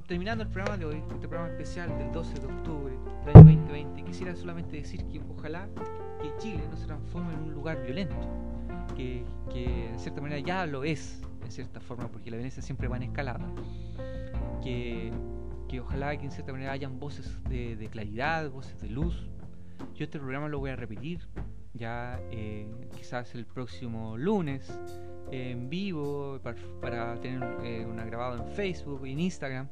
terminando el programa de hoy, este programa especial del 12 de octubre del año 2020, quisiera solamente decir que ojalá que Chile no se transforme en un lugar violento, que, que en cierta manera ya lo es, en cierta forma, porque la violencia siempre va en escalada. Que, que ojalá que en cierta manera hayan voces de, claridad, voces de luz. Yo este programa lo voy a repetir ya eh, quizás el próximo lunes en vivo para, tener eh, una grabado en Facebook y en Instagram.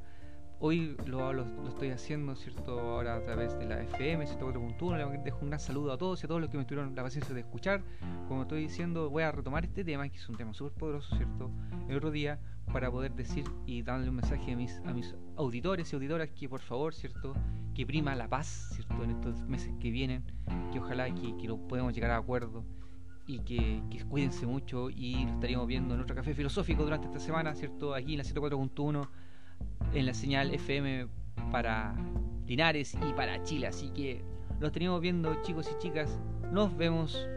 Hoy lo, lo, estoy haciendo, ¿cierto? Ahora a través de la FM 104.1. Le dejo un gran saludo a todos y a todos los que me tuvieron la paciencia de escuchar. Como estoy diciendo, voy a retomar este tema, que es un tema súper poderoso, ¿cierto? El otro día, para poder decir y darle un mensaje a mis, a mis auditores y auditoras que por favor, ¿cierto? Que prima la paz, ¿cierto? En estos meses que vienen, que ojalá que, que lo podamos llegar a acuerdo y que, que, cuídense mucho y lo estaríamos viendo en otro café filosófico durante esta semana, ¿cierto? Aquí en la 104.1 en la señal FM para Linares y para Chile. Así que los tenemos viendo chicos y chicas. Nos vemos